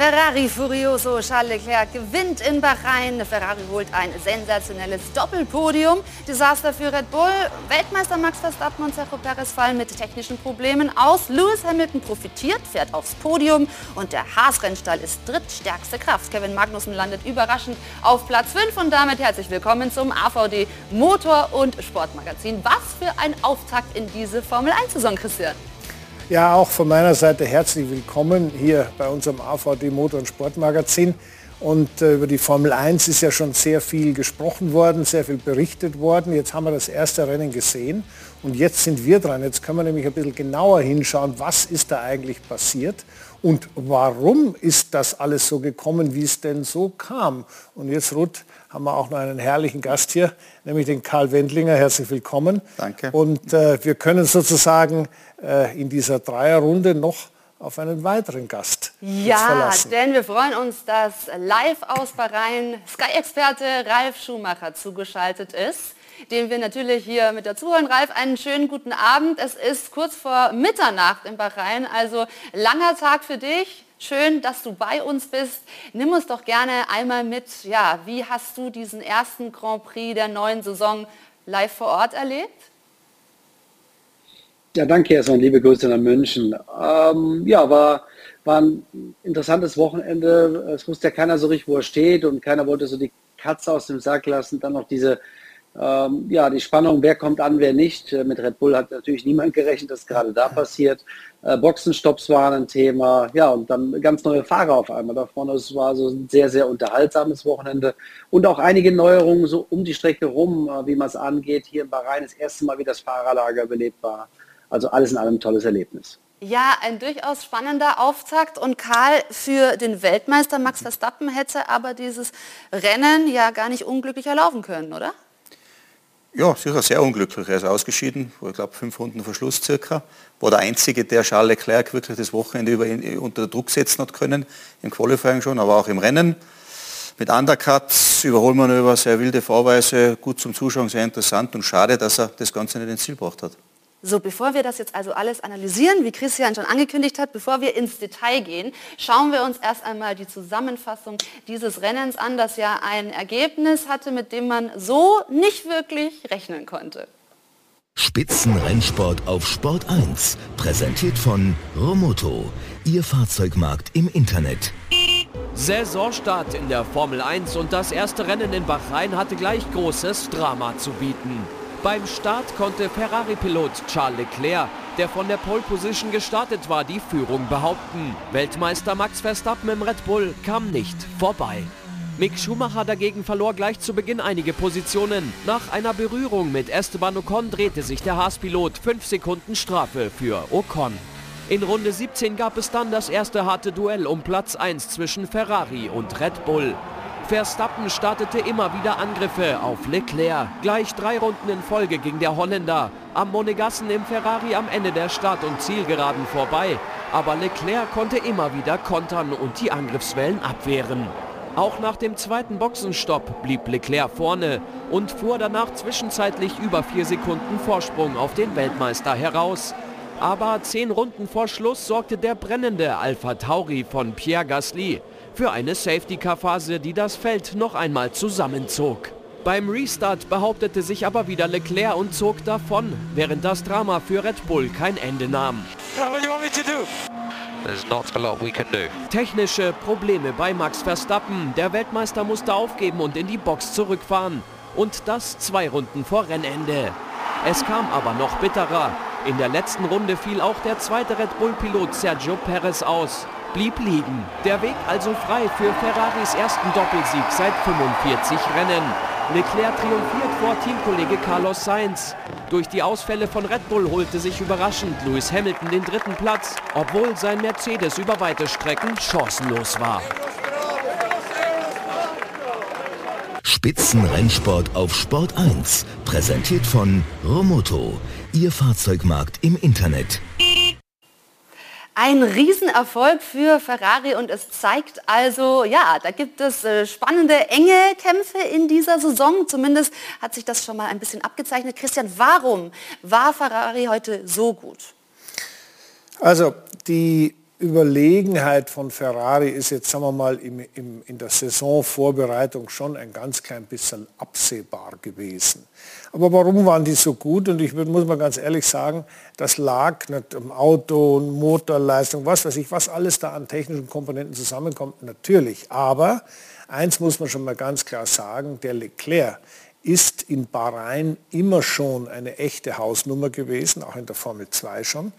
Ferrari Furioso Charles Leclerc gewinnt in Bahrain. Ferrari holt ein sensationelles Doppelpodium. Desaster für Red Bull. Weltmeister Max Verstappen und Sergio Perez fallen mit technischen Problemen aus. Lewis Hamilton profitiert, fährt aufs Podium und der Haas-Rennstall ist drittstärkste Kraft. Kevin Magnussen landet überraschend auf Platz 5 und damit herzlich willkommen zum AVD Motor- und Sportmagazin. Was für ein Auftakt in diese Formel 1-Saison, Christian. Ja, auch von meiner Seite herzlich willkommen hier bei unserem AVD Motor- und Sportmagazin. Und äh, über die Formel 1 ist ja schon sehr viel gesprochen worden, sehr viel berichtet worden. Jetzt haben wir das erste Rennen gesehen und jetzt sind wir dran. Jetzt können wir nämlich ein bisschen genauer hinschauen, was ist da eigentlich passiert und warum ist das alles so gekommen, wie es denn so kam. Und jetzt, Ruth, haben wir auch noch einen herrlichen Gast hier, nämlich den Karl Wendlinger. Herzlich willkommen. Danke. Und äh, wir können sozusagen in dieser Dreierrunde noch auf einen weiteren Gast Ja, denn wir freuen uns, dass live aus Bahrain Sky-Experte Ralf Schumacher zugeschaltet ist dem wir natürlich hier mit dazu holen. Ralf, einen schönen guten Abend. Es ist kurz vor Mitternacht in Bahrain, also langer Tag für dich. Schön, dass du bei uns bist. Nimm uns doch gerne einmal mit, ja, wie hast du diesen ersten Grand Prix der neuen Saison live vor Ort erlebt? Ja, danke erstmal, liebe Grüße nach München. Ähm, ja, war, war ein interessantes Wochenende. Es wusste ja keiner so richtig, wo er steht und keiner wollte so die Katze aus dem Sack lassen. Dann noch diese ähm, ja, die Spannung, wer kommt an, wer nicht. Äh, mit Red Bull hat natürlich niemand gerechnet, dass gerade da passiert. Äh, Boxenstopps waren ein Thema. Ja, und dann ganz neue Fahrer auf einmal da vorne. Es war so ein sehr, sehr unterhaltsames Wochenende. Und auch einige Neuerungen so um die Strecke rum, äh, wie man es angeht. Hier in Bahrain das erste Mal, wie das Fahrerlager belebt war. Also alles in allem ein tolles Erlebnis. Ja, ein durchaus spannender Auftakt. Und Karl, für den Weltmeister Max Verstappen hätte aber dieses Rennen ja gar nicht unglücklicher laufen können, oder? Ja, sicher sehr unglücklich. Er ist ausgeschieden, ich glaube fünf Runden Verschluss circa. War der Einzige, der Charles Leclerc wirklich das Wochenende über ihn, unter Druck setzen hat können, im Qualifying schon, aber auch im Rennen. Mit Undercuts, Überholmanöver, sehr wilde Fahrweise, gut zum Zuschauen, sehr interessant und schade, dass er das Ganze nicht ins Ziel gebracht hat. So, bevor wir das jetzt also alles analysieren, wie Christian schon angekündigt hat, bevor wir ins Detail gehen, schauen wir uns erst einmal die Zusammenfassung dieses Rennens an, das ja ein Ergebnis hatte, mit dem man so nicht wirklich rechnen konnte. Spitzenrennsport auf Sport 1, präsentiert von Romoto, Ihr Fahrzeugmarkt im Internet. Saisonstart in der Formel 1 und das erste Rennen in Bahrain hatte gleich großes Drama zu bieten. Beim Start konnte Ferrari-Pilot Charles Leclerc, der von der Pole Position gestartet war, die Führung behaupten. Weltmeister Max Verstappen im Red Bull kam nicht vorbei. Mick Schumacher dagegen verlor gleich zu Beginn einige Positionen. Nach einer Berührung mit Esteban Ocon drehte sich der Haas-Pilot 5 Sekunden Strafe für Ocon. In Runde 17 gab es dann das erste harte Duell um Platz 1 zwischen Ferrari und Red Bull. Verstappen startete immer wieder Angriffe auf Leclerc. Gleich drei Runden in Folge ging der Holländer am Monegassen im Ferrari am Ende der Start- und Zielgeraden vorbei. Aber Leclerc konnte immer wieder kontern und die Angriffswellen abwehren. Auch nach dem zweiten Boxenstopp blieb Leclerc vorne und fuhr danach zwischenzeitlich über vier Sekunden Vorsprung auf den Weltmeister heraus. Aber zehn Runden vor Schluss sorgte der brennende Alpha Tauri von Pierre Gasly für eine Safety-Car-Phase, die das Feld noch einmal zusammenzog. Beim Restart behauptete sich aber wieder Leclerc und zog davon, während das Drama für Red Bull kein Ende nahm. Technische Probleme bei Max Verstappen. Der Weltmeister musste aufgeben und in die Box zurückfahren. Und das zwei Runden vor Rennende. Es kam aber noch bitterer. In der letzten Runde fiel auch der zweite Red Bull-Pilot Sergio Perez aus blieb liegen. Der Weg also frei für Ferraris ersten Doppelsieg seit 45 Rennen. Leclerc triumphiert vor Teamkollege Carlos Sainz. Durch die Ausfälle von Red Bull holte sich überraschend Lewis Hamilton den dritten Platz, obwohl sein Mercedes über weite Strecken chancenlos war. Spitzenrennsport auf Sport 1, präsentiert von Romoto, Ihr Fahrzeugmarkt im Internet. Ein Riesenerfolg für Ferrari und es zeigt also, ja, da gibt es äh, spannende, enge Kämpfe in dieser Saison. Zumindest hat sich das schon mal ein bisschen abgezeichnet. Christian, warum war Ferrari heute so gut? Also die Überlegenheit von Ferrari ist jetzt, sagen wir mal, im, im, in der Saisonvorbereitung schon ein ganz klein bisschen absehbar gewesen. Aber warum waren die so gut? Und ich muss mal ganz ehrlich sagen, das lag nicht am Auto, Motorleistung, was weiß ich, was alles da an technischen Komponenten zusammenkommt, natürlich. Aber eins muss man schon mal ganz klar sagen, der Leclerc ist in Bahrain immer schon eine echte Hausnummer gewesen, auch in der Formel 2 schon.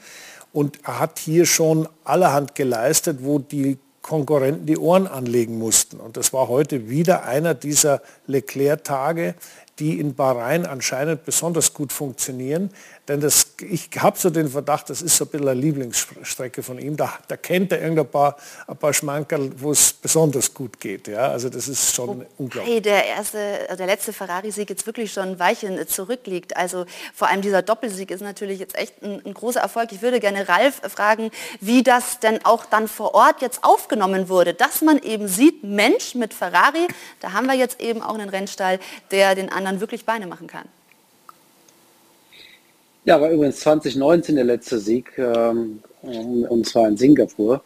Und er hat hier schon allerhand geleistet, wo die Konkurrenten die Ohren anlegen mussten. Und das war heute wieder einer dieser Leclerc-Tage, die in Bahrain anscheinend besonders gut funktionieren. Denn das, ich habe so den Verdacht, das ist so ein bisschen eine Lieblingsstrecke von ihm. Da, da kennt er irgendein paar, ein paar Schmankerl, wo es besonders gut geht. Ja? Also das ist schon Wobei unglaublich. Der, erste, äh, der letzte Ferrari-Sieg jetzt wirklich schon ein Weilchen äh, zurückliegt. Also vor allem dieser Doppelsieg ist natürlich jetzt echt ein, ein großer Erfolg. Ich würde gerne Ralf fragen, wie das denn auch dann vor Ort jetzt aufgenommen wurde. Dass man eben sieht, Mensch mit Ferrari, da haben wir jetzt eben auch einen Rennstall, der den anderen wirklich Beine machen kann. Ja, war übrigens 2019 der letzte Sieg, ähm, und zwar in Singapur.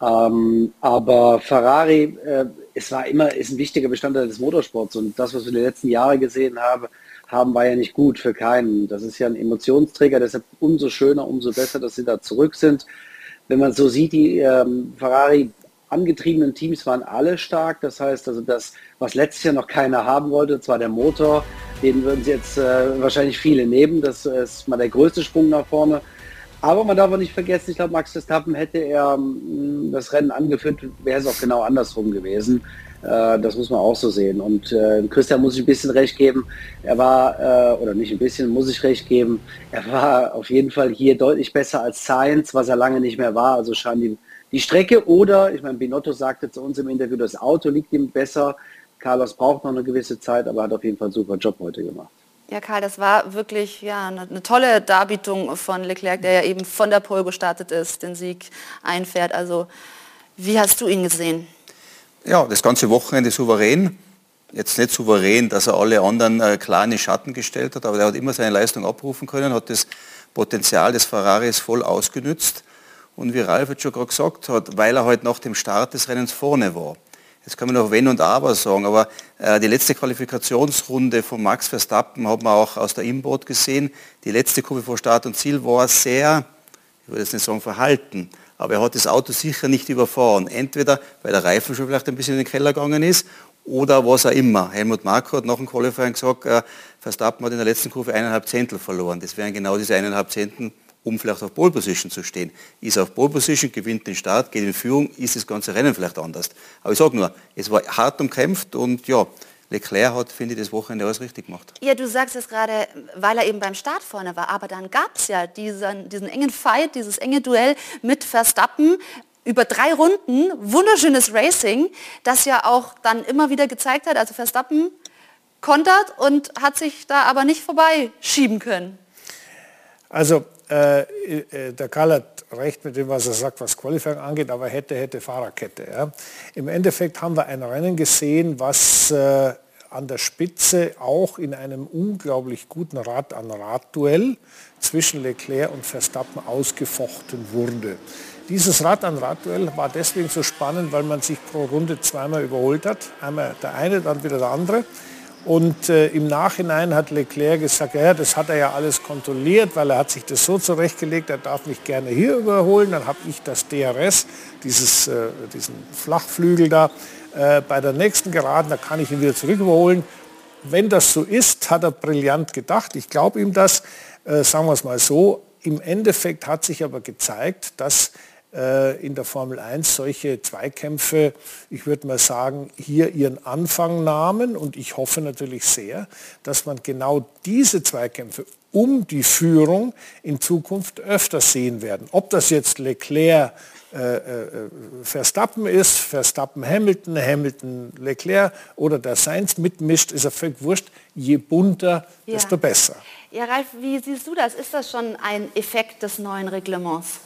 Ähm, aber Ferrari, äh, es war immer, ist ein wichtiger Bestandteil des Motorsports und das, was wir die letzten Jahre gesehen haben, haben, war ja nicht gut für keinen. Das ist ja ein Emotionsträger, deshalb umso schöner, umso besser, dass sie da zurück sind. Wenn man so sieht, die ähm, Ferrari angetriebenen Teams waren alle stark. Das heißt also, das, was letztes Jahr noch keiner haben wollte, zwar der Motor, den würden sie jetzt äh, wahrscheinlich viele nehmen. Das ist mal der größte Sprung nach vorne. Aber man darf auch nicht vergessen, ich glaube, Max Verstappen hätte er ähm, das Rennen angeführt, wäre es auch genau andersrum gewesen. Äh, das muss man auch so sehen. Und äh, Christian muss ich ein bisschen recht geben. Er war, äh, oder nicht ein bisschen, muss ich recht geben, er war auf jeden Fall hier deutlich besser als Science, was er lange nicht mehr war. Also scheinen die die Strecke oder, ich meine, Binotto sagte zu uns im Interview, das Auto liegt ihm besser. Carlos braucht noch eine gewisse Zeit, aber hat auf jeden Fall einen super Job heute gemacht. Ja, Karl, das war wirklich ja, eine, eine, tolle Darbietung von Leclerc, der ja eben von der Pole gestartet ist, den Sieg einfährt. Also, wie hast du ihn gesehen? Ja, das ganze Wochenende souverän. Jetzt nicht souverän, dass er alle anderen äh, klar in den Schatten gestellt hat, aber er hat immer seine Leistung abrufen können, hat das Potenzial des Ferraris voll ausgenützt. Und wie Ralf jetzt schon gerade gesagt hat, weil er halt nach dem Start des Rennens vorne war. Jetzt kann man noch Wenn und Aber sagen, aber äh, die letzte Qualifikationsrunde von Max Verstappen hat man auch aus der Inboard gesehen. Die letzte Kurve vor Start und Ziel war sehr, ich würde jetzt nicht sagen verhalten, aber er hat das Auto sicher nicht überfahren. Entweder weil der Reifen schon vielleicht ein bisschen in den Keller gegangen ist oder was auch immer. Helmut Marko hat nach dem Qualifying gesagt, äh, Verstappen hat in der letzten Kurve eineinhalb Zehntel verloren. Das wären genau diese eineinhalb Zehntel, um vielleicht auf Pole Position zu stehen. Ist auf Pole Position, gewinnt den Start, geht in Führung, ist das ganze Rennen vielleicht anders. Aber ich sage nur, es war hart umkämpft und ja, Leclerc hat, finde ich, das Wochenende alles richtig gemacht. Ja, du sagst es gerade, weil er eben beim Start vorne war. Aber dann gab es ja diesen, diesen engen Fight, dieses enge Duell mit Verstappen über drei Runden, wunderschönes Racing, das ja auch dann immer wieder gezeigt hat, also Verstappen kontert und hat sich da aber nicht vorbeischieben können. Also äh, äh, der Karl hat recht mit dem, was er sagt, was Qualifying angeht, aber hätte, hätte Fahrerkette. Ja. Im Endeffekt haben wir ein Rennen gesehen, was äh, an der Spitze auch in einem unglaublich guten Rad-an-Rad-Duell zwischen Leclerc und Verstappen ausgefochten wurde. Dieses Rad-an-Rad-Duell war deswegen so spannend, weil man sich pro Runde zweimal überholt hat. Einmal der eine, dann wieder der andere. Und äh, im Nachhinein hat Leclerc gesagt, ja, das hat er ja alles kontrolliert, weil er hat sich das so zurechtgelegt, er darf mich gerne hier überholen. Dann habe ich das DRS, dieses, äh, diesen Flachflügel da, äh, bei der nächsten Geraden, da kann ich ihn wieder zurück überholen. Wenn das so ist, hat er brillant gedacht. Ich glaube ihm das, äh, sagen wir es mal so. Im Endeffekt hat sich aber gezeigt, dass in der Formel 1 solche Zweikämpfe, ich würde mal sagen, hier ihren Anfang nahmen. Und ich hoffe natürlich sehr, dass man genau diese Zweikämpfe um die Führung in Zukunft öfter sehen werden. Ob das jetzt Leclerc äh, äh, Verstappen ist, Verstappen Hamilton, Hamilton Leclerc oder der Sainz mitmischt, ist er völlig wurscht. Je bunter, ja. desto besser. Ja, Ralf, wie siehst du das? Ist das schon ein Effekt des neuen Reglements?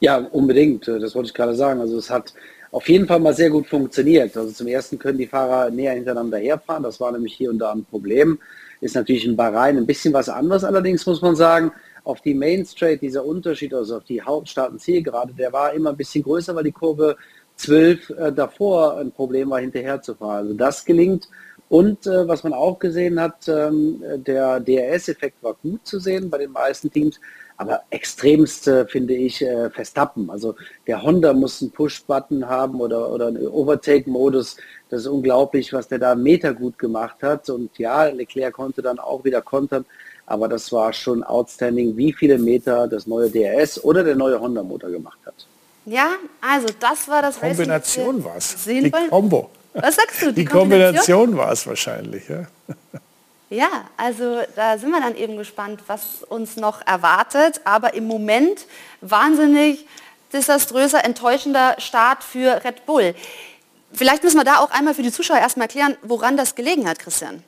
Ja, unbedingt. Das wollte ich gerade sagen. Also es hat auf jeden Fall mal sehr gut funktioniert. Also zum ersten können die Fahrer näher hintereinander herfahren. Das war nämlich hier und da ein Problem. Ist natürlich in Bahrain ein bisschen was anderes. Allerdings muss man sagen, auf die Main Straight, dieser Unterschied, also auf die Hauptstaaten-Zielgerade, der war immer ein bisschen größer, weil die Kurve 12 äh, davor ein Problem war, hinterher zu fahren. Also das gelingt. Und äh, was man auch gesehen hat, ähm, der DRS-Effekt war gut zu sehen bei den meisten Teams, aber extremst äh, finde ich äh, Verstappen. Also der Honda muss einen Push-Button haben oder, oder einen Overtake-Modus. Das ist unglaublich, was der da Meter gut gemacht hat. Und ja, Leclerc konnte dann auch wieder kontern aber das war schon outstanding, wie viele Meter das neue DRS oder der neue Honda-Motor gemacht hat. Ja, also das war das Kombination war es. Die Combo. Was sagst du? Die, die Kombination war es wahrscheinlich. Ja? Ja, also da sind wir dann eben gespannt, was uns noch erwartet. Aber im Moment wahnsinnig desaströser, enttäuschender Start für Red Bull. Vielleicht müssen wir da auch einmal für die Zuschauer erstmal erklären, woran das gelegen hat, Christian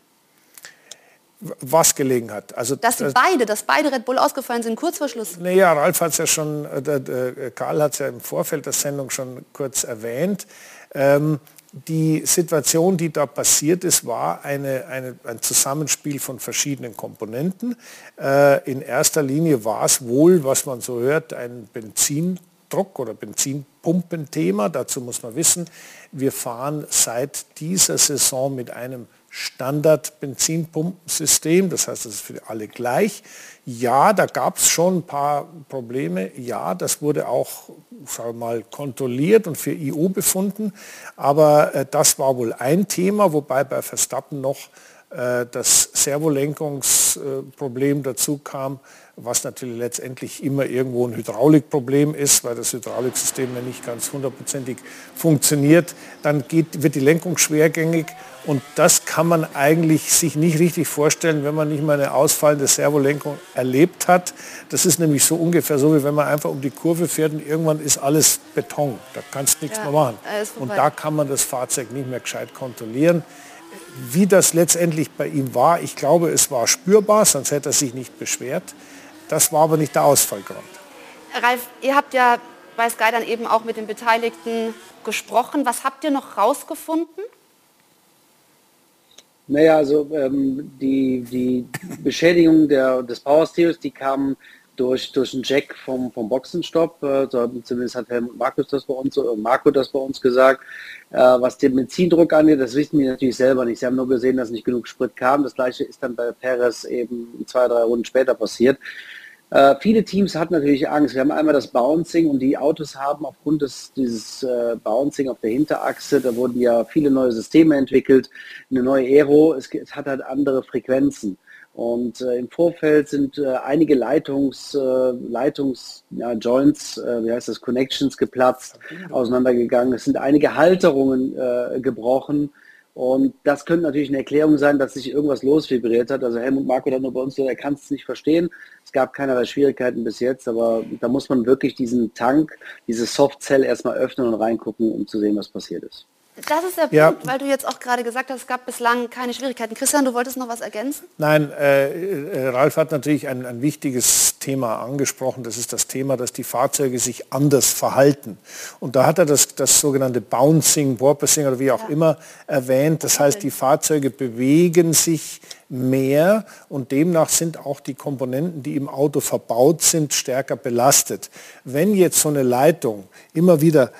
was gelegen hat. Also dass das, beide, dass beide Red Bull ausgefallen sind, kurz vor Schluss. Naja, Ralf hat es ja schon, äh, der, der, Karl hat es ja im Vorfeld der Sendung schon kurz erwähnt. Ähm, die Situation, die da passiert ist, war eine, eine, ein Zusammenspiel von verschiedenen Komponenten. Äh, in erster Linie war es wohl, was man so hört, ein Benzindruck oder Benzinpumpenthema. Dazu muss man wissen, wir fahren seit dieser Saison mit einem Standard-Benzinpumpensystem, das heißt, es ist für alle gleich. Ja, da gab es schon ein paar Probleme. Ja, das wurde auch sagen mal, kontrolliert und für EU befunden. Aber äh, das war wohl ein Thema, wobei bei Verstappen noch das Servolenkungsproblem dazu kam, was natürlich letztendlich immer irgendwo ein Hydraulikproblem ist, weil das Hydrauliksystem ja nicht ganz hundertprozentig funktioniert. Dann geht, wird die Lenkung schwergängig und das kann man eigentlich sich nicht richtig vorstellen, wenn man nicht mal eine ausfallende Servolenkung erlebt hat. Das ist nämlich so ungefähr so, wie wenn man einfach um die Kurve fährt und irgendwann ist alles Beton. Da kannst du nichts ja, mehr machen. Und da kann man das Fahrzeug nicht mehr gescheit kontrollieren. Wie das letztendlich bei ihm war, ich glaube, es war spürbar, sonst hätte er sich nicht beschwert. Das war aber nicht der Ausfallgrund. Ralf, ihr habt ja bei Sky dann eben auch mit den Beteiligten gesprochen. Was habt ihr noch rausgefunden? Naja, also ähm, die, die Beschädigung der, des Power Steels, die kam durch, durch einen Jack vom, vom Boxenstopp. Äh, zumindest hat Herr Markus das bei uns, äh, Marco das bei uns gesagt. Äh, was den Benzindruck angeht, das wissen die natürlich selber nicht. Sie haben nur gesehen, dass nicht genug Sprit kam. Das gleiche ist dann bei Perez eben zwei, drei Runden später passiert. Äh, viele Teams hatten natürlich Angst. Wir haben einmal das Bouncing und die Autos haben aufgrund des, dieses äh, Bouncing auf der Hinterachse, da wurden ja viele neue Systeme entwickelt, eine neue Aero, es, es hat halt andere Frequenzen. Und äh, im Vorfeld sind äh, einige Leitungs, äh, Leitungs ja, Joints, äh, wie heißt das, Connections geplatzt, auseinandergegangen. Es sind einige Halterungen äh, gebrochen. Und das könnte natürlich eine Erklärung sein, dass sich irgendwas losvibriert hat. Also Helmut Marko hat nur bei uns gesagt, er kann es nicht verstehen. Es gab keinerlei Schwierigkeiten bis jetzt, aber da muss man wirklich diesen Tank, diese Softzell erstmal öffnen und reingucken, um zu sehen, was passiert ist. Das ist der ja. Punkt, weil du jetzt auch gerade gesagt hast, es gab bislang keine Schwierigkeiten. Christian, du wolltest noch was ergänzen? Nein, äh, äh, Ralf hat natürlich ein, ein, wichtiges Thema angesprochen. Das ist das Thema, dass die Fahrzeuge sich anders verhalten. Und da hat er das, das sogenannte Bouncing, Porpoising oder wie auch ja. immer erwähnt. Das heißt, die Fahrzeuge bewegen sich mehr und demnach sind auch die Komponenten, die im Auto verbaut sind, stärker belastet. Wenn jetzt so eine Leitung immer wieder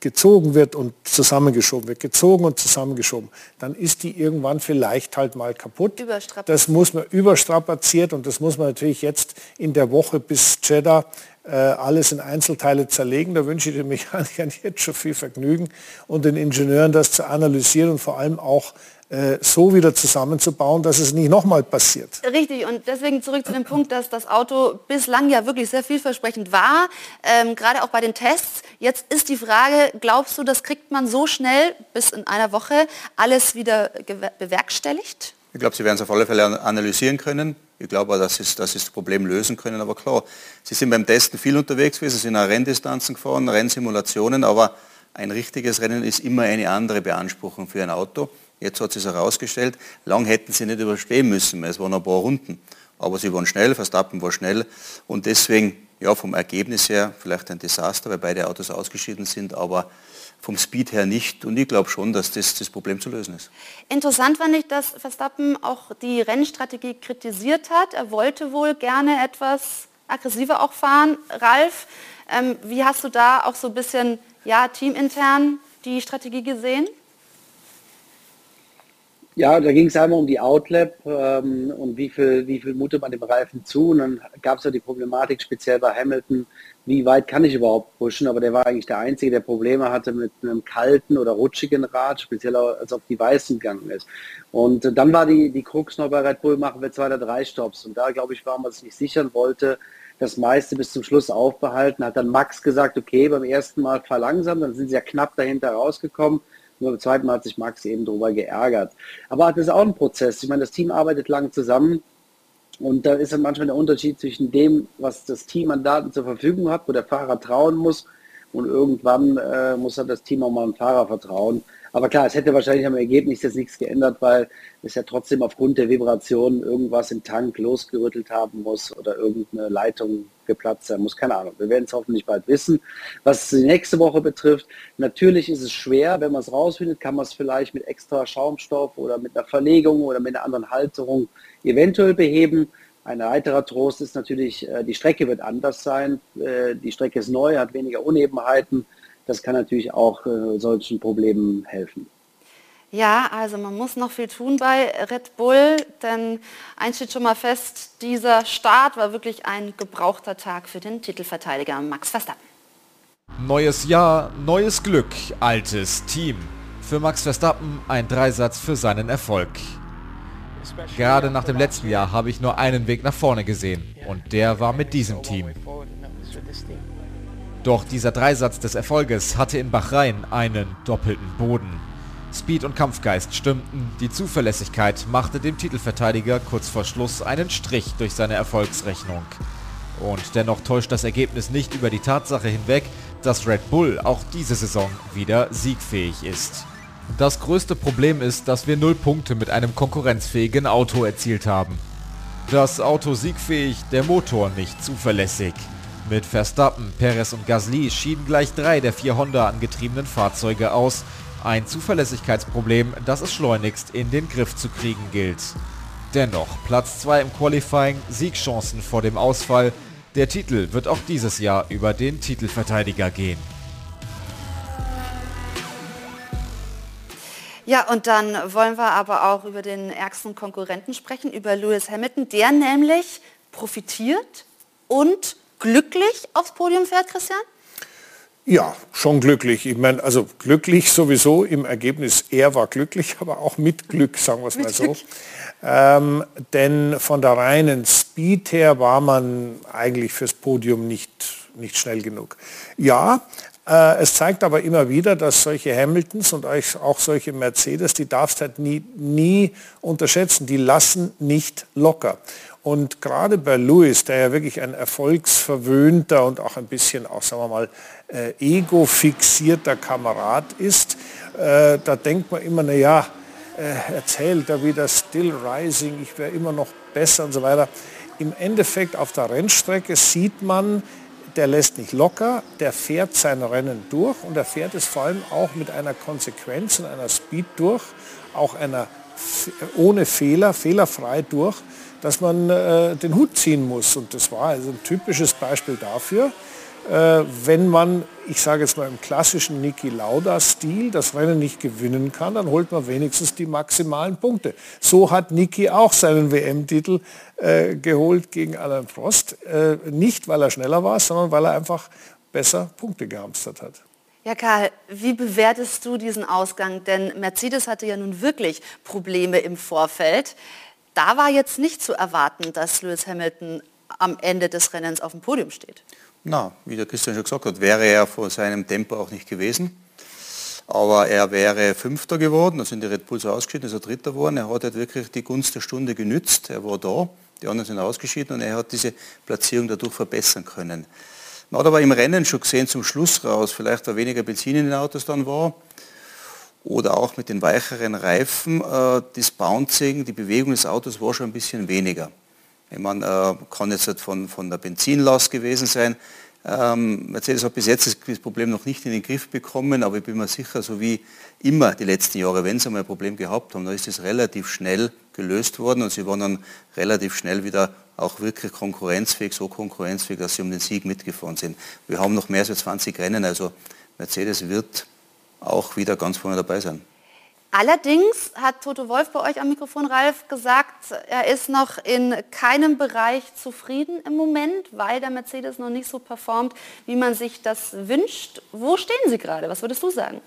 gezogen wird und zusammengeschoben wird, gezogen und zusammengeschoben, dann ist die irgendwann vielleicht halt mal kaputt. Das muss man überstrapaziert und das muss man natürlich jetzt in der Woche bis Jeddah äh, alles in Einzelteile zerlegen. Da wünsche ich den Mechanikern jetzt schon viel Vergnügen und den Ingenieuren das zu analysieren und vor allem auch äh, so wieder zusammenzubauen, dass es nicht nochmal passiert. Richtig, und deswegen zurück zu dem Punkt, dass das Auto bislang ja wirklich sehr vielversprechend war, ähm, gerade auch bei den Tests. Jetzt ist die Frage, glaubst du, das kriegt man so schnell bis in einer Woche alles wieder bewerkstelligt? Ich glaube, Sie werden es auf alle Fälle analysieren können. Ich glaube, dass Sie, dass Sie das Problem lösen können. Aber klar, Sie sind beim Testen viel unterwegs gewesen, Sie sind auch Renndistanzen gefahren, Rennsimulationen, aber ein richtiges Rennen ist immer eine andere Beanspruchung für ein Auto. Jetzt hat sich herausgestellt, lang hätten sie nicht überstehen müssen, es waren ein paar Runden. Aber sie waren schnell, Verstappen war schnell und deswegen Ja, vom Ergebnis her vielleicht ein Desaster, weil beide Autos ausgeschieden sind, aber vom Speed her nicht. Und ich glaube schon, dass das das Problem zu lösen ist. Interessant fand ich, dass Verstappen auch die Rennstrategie kritisiert hat. Er wollte wohl gerne etwas aggressiver auch fahren. Ralf, ähm, wie hast du da auch so ein bisschen ja, teamintern die Strategie gesehen? Ja, da ging es einmal um die Outlap ähm, und wie viel, wie viel mutet man dem Reifen zu. Und dann gab es ja die Problematik speziell bei Hamilton, wie weit kann ich überhaupt pushen. Aber der war eigentlich der Einzige, der Probleme hatte mit einem kalten oder rutschigen Rad, speziell als auf die Weißen gegangen ist. Und äh, dann war die, die Krux noch bei Red Bull, machen wir zwei oder drei Stops. Und da, glaube ich, war man sich nicht sichern wollte, das meiste bis zum Schluss aufbehalten. Hat dann Max gesagt, okay, beim ersten Mal verlangsamt, dann sind sie ja knapp dahinter rausgekommen. Nur beim zweiten Mal hat sich Max eben darüber geärgert. Aber das ist auch ein Prozess. Ich meine, das Team arbeitet lang zusammen. Und da ist dann manchmal der Unterschied zwischen dem, was das Team an Daten zur Verfügung hat, wo der Fahrer trauen muss. Und irgendwann äh, muss dann das Team auch mal dem Fahrer vertrauen. Aber klar, es hätte wahrscheinlich am Ergebnis jetzt nichts geändert, weil es ja trotzdem aufgrund der Vibration irgendwas im Tank losgerüttelt haben muss oder irgendeine Leitung geplatzt sein muss. Keine Ahnung. Wir werden es hoffentlich bald wissen. Was die nächste Woche betrifft, natürlich ist es schwer, wenn man es rausfindet, kann man es vielleicht mit extra Schaumstoff oder mit einer Verlegung oder mit einer anderen Halterung eventuell beheben. Ein weiterer Trost ist natürlich, äh, die Strecke wird anders sein. Äh, die Strecke ist neu, hat weniger Unebenheiten das kann natürlich auch äh, solchen Problemen helfen. Ja, also man muss noch viel tun bei Red Bull, denn eins steht schon mal fest, dieser Start war wirklich ein gebrauchter Tag für den Titelverteidiger Max Verstappen. Neues Jahr, neues Glück, altes Team. Für Max Verstappen ein Dreisatz für seinen Erfolg. Gerade nach dem letzten Jahr habe ich nur einen Weg nach vorne gesehen und der war mit diesem Team. Doch dieser Dreisatz des Erfolges hatte in Bahrain einen doppelten Boden. Speed und Kampfgeist stimmten, die Zuverlässigkeit machte dem Titelverteidiger kurz vor Schluss einen Strich durch seine Erfolgsrechnung. Und dennoch täuscht das Ergebnis nicht über die Tatsache hinweg, dass Red Bull auch diese Saison wieder siegfähig ist. Das größte Problem ist, dass wir null Punkte mit einem konkurrenzfähigen Auto erzielt haben. Das Auto siegfähig, der Motor nicht zuverlässig. Mit Verstappen, Perez und Gasly schieden gleich drei der vier Honda angetriebenen Fahrzeuge aus. Ein Zuverlässigkeitsproblem, das es schleunigst in den Griff zu kriegen gilt. Dennoch, Platz 2 im Qualifying, Siegchancen vor dem Ausfall. Der Titel wird auch dieses Jahr über den Titelverteidiger gehen. Ja, und dann wollen wir aber auch über den ärgsten Konkurrenten sprechen, über Lewis Hamilton, der nämlich profitiert und glücklich aufs Podium fährt, Christian? Ja, schon glücklich. Ich meine, also glücklich sowieso im Ergebnis. Er war glücklich, aber auch mit Glück, sagen wir es mal so. Ähm, denn von der reinen Speed her war man eigentlich fürs Podium nicht, nicht schnell genug. Ja, äh, es zeigt aber immer wieder, dass solche Hamiltons und auch solche Mercedes, die darfst halt nie, nie unterschätzen. Die lassen nicht locker. Und gerade bei Lewis, der ja wirklich ein erfolgsverwöhnter und auch ein bisschen auch, sagen wir mal, äh, ego-fixierter Kamerad ist, äh, da denkt man immer, naja, äh, erzählt er wieder Still Rising, ich wäre immer noch besser und so weiter. Im Endeffekt auf der Rennstrecke sieht man, der lässt nicht locker, der fährt sein Rennen durch und er fährt es vor allem auch mit einer Konsequenz und einer Speed durch, auch einer ohne Fehler, fehlerfrei durch, dass man äh, den Hut ziehen muss. Und das war also ein typisches Beispiel dafür, äh, wenn man, ich sage jetzt mal im klassischen Niki Lauda-Stil, das Rennen nicht gewinnen kann, dann holt man wenigstens die maximalen Punkte. So hat Niki auch seinen WM-Titel äh, geholt gegen Alain Prost. Äh, nicht, weil er schneller war, sondern weil er einfach besser Punkte gehamstert hat. Ja, Karl, wie bewertest du diesen Ausgang? Denn Mercedes hatte ja nun wirklich Probleme im Vorfeld da war jetzt nicht zu erwarten, dass Lewis Hamilton am Ende des Rennens auf dem Podium steht. Na, wie der Christian schon gesagt hat, wäre er vor seinem Tempo auch nicht gewesen. Aber er wäre Fünfter geworden, da sind die Red Bulls ausgeschieden, ist er Dritter geworden. Er hat halt wirklich die Gunst der Stunde genützt. Er war da, die anderen sind ausgeschieden und er hat diese Platzierung dadurch verbessern können. Man hat aber im Rennen schon gesehen, zum Schluss raus, vielleicht weil weniger Benzin in den Autos dann war, oder auch mit den weicheren Reifen, äh, das Bouncing, die Bewegung des Autos war schon ein bisschen weniger. Ich meine, äh, kann jetzt halt von, von der Benzinlast gewesen sein. Ähm, Mercedes hat bis jetzt das Problem noch nicht in den Griff bekommen, aber ich bin mir sicher, so wie immer die letzten Jahre, wenn sie mal ein Problem gehabt haben, dann ist es relativ schnell gelöst worden und sie waren dann relativ schnell wieder auch wirklich konkurrenzfähig, so konkurrenzfähig, dass sie um den Sieg mitgefahren sind. Wir haben noch mehr als 20 Rennen, also Mercedes wird auch wieder ganz vorne dabei sein. Allerdings hat Toto Wolf bei euch am Mikrofon, Ralf, gesagt, er ist noch in keinem Bereich zufrieden im Moment, weil der Mercedes noch nicht so performt, wie man sich das wünscht. Wo stehen Sie gerade? Was würdest du sagen?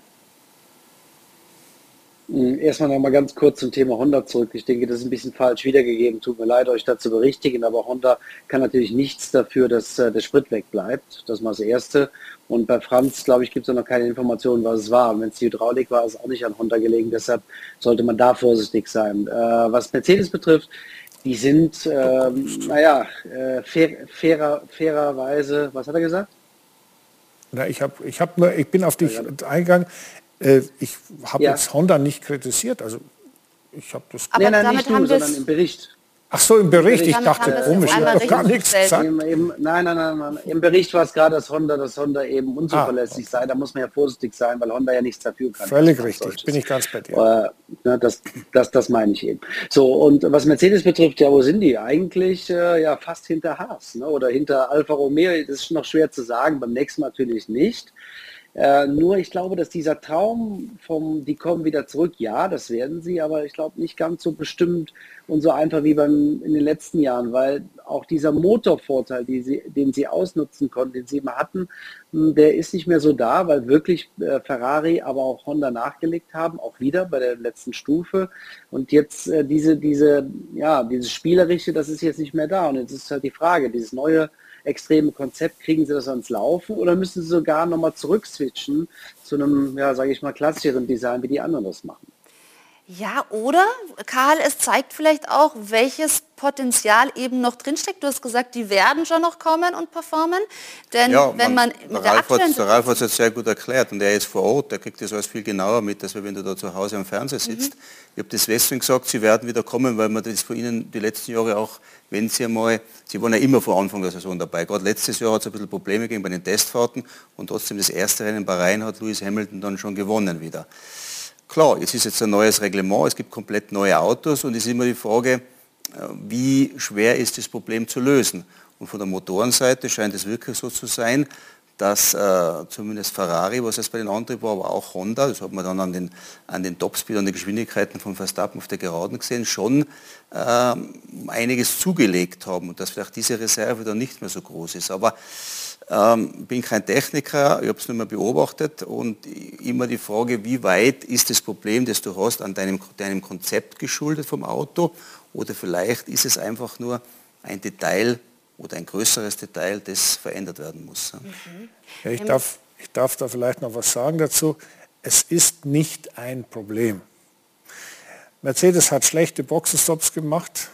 Hm, erstmal noch mal ganz kurz zum Thema Honda zurück. Ich denke, das ist ein bisschen falsch wiedergegeben. Tut mir leid, euch dazu berichtigen, aber Honda kann natürlich nichts dafür, dass äh, der Sprit wegbleibt. Das mal das Erste. Und bei Franz, glaube ich, gibt es noch keine Informationen, was es war. Wenn es die Hydraulik war, ist es auch nicht an Honda gelegen. Deshalb sollte man da vorsichtig sein. Äh, was Mercedes betrifft, die sind, ähm, naja, äh, fair, fairer, fairerweise, was hat er gesagt? Na, ich, hab, ich, hab nur, ich bin auf dich ja, ja. eingegangen. Äh, ich habe ja. jetzt Honda nicht kritisiert. Also ich habe das. Aber nein, nein, nicht du, sondern im Bericht. Ach so, im Bericht. Ich dachte, komisch, ich habe gar nichts gesagt. Im, im, nein, nein, nein, nein. Im Bericht war es gerade, dass Honda, dass Honda eben unzuverlässig ah, okay. sei. Da muss man ja vorsichtig sein, weil Honda ja nichts dafür kann. Völlig richtig, bin ich ganz bei dir. Äh, das, das, das meine ich eben. So, und was Mercedes betrifft, ja, wo sind die? Eigentlich äh, ja fast hinter Haas ne? oder hinter Alfa Romeo. Das ist noch schwer zu sagen, beim nächsten Mal natürlich nicht. Äh, nur ich glaube, dass dieser Traum vom, die kommen wieder zurück, ja, das werden sie, aber ich glaube nicht ganz so bestimmt und so einfach wie beim, in den letzten Jahren, weil auch dieser Motorvorteil, die sie, den sie ausnutzen konnten, den sie immer hatten, hm, der ist nicht mehr so da, weil wirklich äh, Ferrari, aber auch Honda nachgelegt haben, auch wieder bei der letzten Stufe. Und jetzt äh, diese, diese, ja, dieses Spielerische, das ist jetzt nicht mehr da. Und jetzt ist halt die Frage, dieses neue extreme Konzept, kriegen sie das ans Laufen oder müssen sie sogar nochmal zurückswitchen zu einem, ja, sage ich mal, klassischeren Design, wie die anderen das machen? Ja, oder, Karl, es zeigt vielleicht auch, welches Potenzial eben noch drinsteckt. Du hast gesagt, die werden schon noch kommen und performen. Denn ja, wenn man, man der, Ralf hat, der Ralf hat es jetzt sehr gut erklärt und er ist vor Ort, der kriegt das alles viel genauer mit, als wenn du da zu Hause am Fernseher mhm. sitzt. Mhm. Ich habe das deswegen gesagt, sie werden wieder kommen, weil man das von ihnen die letzten Jahre auch, wenn sie einmal, sie waren ja immer vor Anfang der Saison dabei. Gerade letztes Jahr hat es ein bisschen Probleme gegeben bei den Testfahrten und trotzdem das erste Rennen bei Rhein hat Lewis Hamilton dann schon gewonnen wieder. Klar, jetzt ist jetzt ein neues Reglement, es gibt komplett neue Autos und es ist immer die Frage, äh, wie schwer ist das Problem zu lösen. Und von der Motorenseite scheint es wirklich so zu sein, dass äh, zumindest Ferrari, was jetzt bei den Antrieb war, aber auch Honda, das hat man dann an den, an den Topspeed, an den Geschwindigkeiten von Verstappen auf der Geraden gesehen, schon äh, einiges zugelegt haben und dass vielleicht diese Reserve dann nicht mehr so groß ist. Aber ähm, bin kein Techniker, ich habe es nur mal beobachtet und immer die Frage, wie weit ist das Problem, das du hast, an deinem, deinem Konzept geschuldet vom Auto oder vielleicht ist es einfach nur ein Detail oder ein größeres Detail, das verändert werden muss. Mhm. Ja, ich, darf, ich darf da vielleicht noch was sagen dazu. Es ist nicht ein Problem. Mercedes hat schlechte Boxenstops gemacht.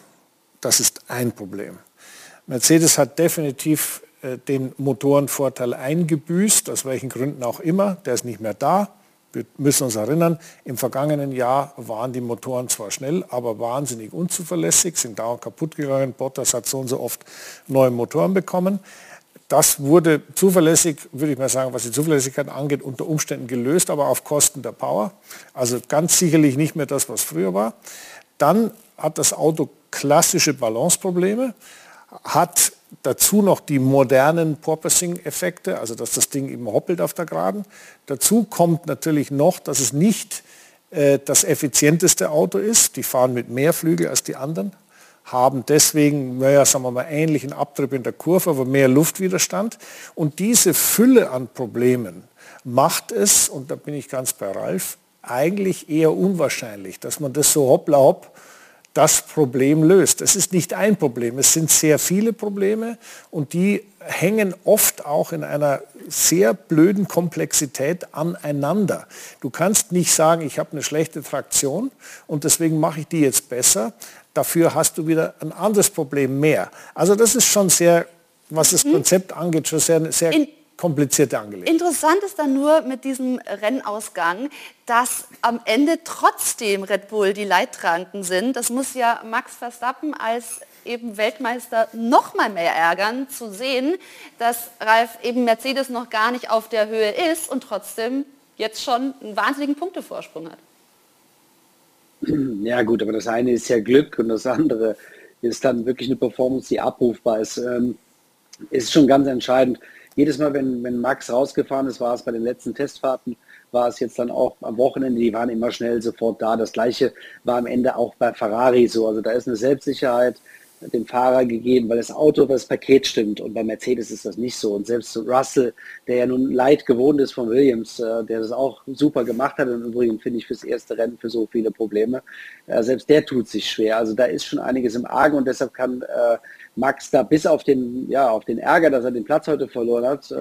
Das ist ein Problem. Mercedes hat definitiv den Motorenvorteil eingebüßt, aus welchen Gründen auch immer. Der ist nicht mehr da. Wir müssen uns erinnern, im vergangenen Jahr waren die Motoren zwar schnell, aber wahnsinnig unzuverlässig, sind dauernd kaputt gegangen. Bottas hat so und so oft neue Motoren bekommen. Das wurde zuverlässig, würde ich mal sagen, was die Zuverlässigkeit angeht, unter Umständen gelöst, aber auf Kosten der Power. Also ganz sicherlich nicht mehr das, was früher war. Dann hat das Auto klassische Balanceprobleme, hat Dazu noch die modernen Porpoising-Effekte, also dass das Ding eben hoppelt auf der Geraden. Dazu kommt natürlich noch, dass es nicht äh, das effizienteste Auto ist. Die fahren mit mehr Flügel als die anderen, haben deswegen, naja, sagen wir mal, ähnlichen Abtrieb in der Kurve, aber mehr Luftwiderstand. Und diese Fülle an Problemen macht es, und da bin ich ganz bei Ralf, eigentlich eher unwahrscheinlich, dass man das so hoppla hopp das Problem löst. Es ist nicht ein Problem, es sind sehr viele Probleme und die hängen oft auch in einer sehr blöden Komplexität aneinander. Du kannst nicht sagen, ich habe eine schlechte Traktion und deswegen mache ich die jetzt besser. Dafür hast du wieder ein anderes Problem mehr. Also das ist schon sehr, was das mhm. Konzept angeht, schon sehr, sehr komplizierte Angelegenheit. Interessant ist dann nur mit diesem Rennausgang, dass am Ende trotzdem Red Bull die Leidtragenden sind. Das muss ja Max Verstappen als eben Weltmeister noch mal mehr ärgern, zu sehen, dass Ralf eben Mercedes noch gar nicht auf der Höhe ist und trotzdem jetzt schon einen wahnsinnigen Punktevorsprung hat. Ja gut, aber das eine ist ja Glück und das andere ist dann wirklich eine Performance, die abrufbar ist. Ähm, ist schon ganz entscheidend. Jedes Mal, wenn, wenn Max rausgefahren ist, war es bei den letzten Testfahrten, war es jetzt dann auch am Wochenende, die waren immer schnell sofort da. Das gleiche war am Ende auch bei Ferrari so. Also da ist eine Selbstsicherheit, dem Fahrer gegeben, weil das Auto, das Paket stimmt. Und bei Mercedes ist das nicht so. Und selbst Russell, der ja nun leid gewohnt ist von Williams, äh, der das auch super gemacht hat, und übrigens finde ich fürs erste Rennen für so viele Probleme, äh, selbst der tut sich schwer. Also da ist schon einiges im Argen und deshalb kann äh, Max da bis auf den, ja, auf den Ärger, dass er den Platz heute verloren hat,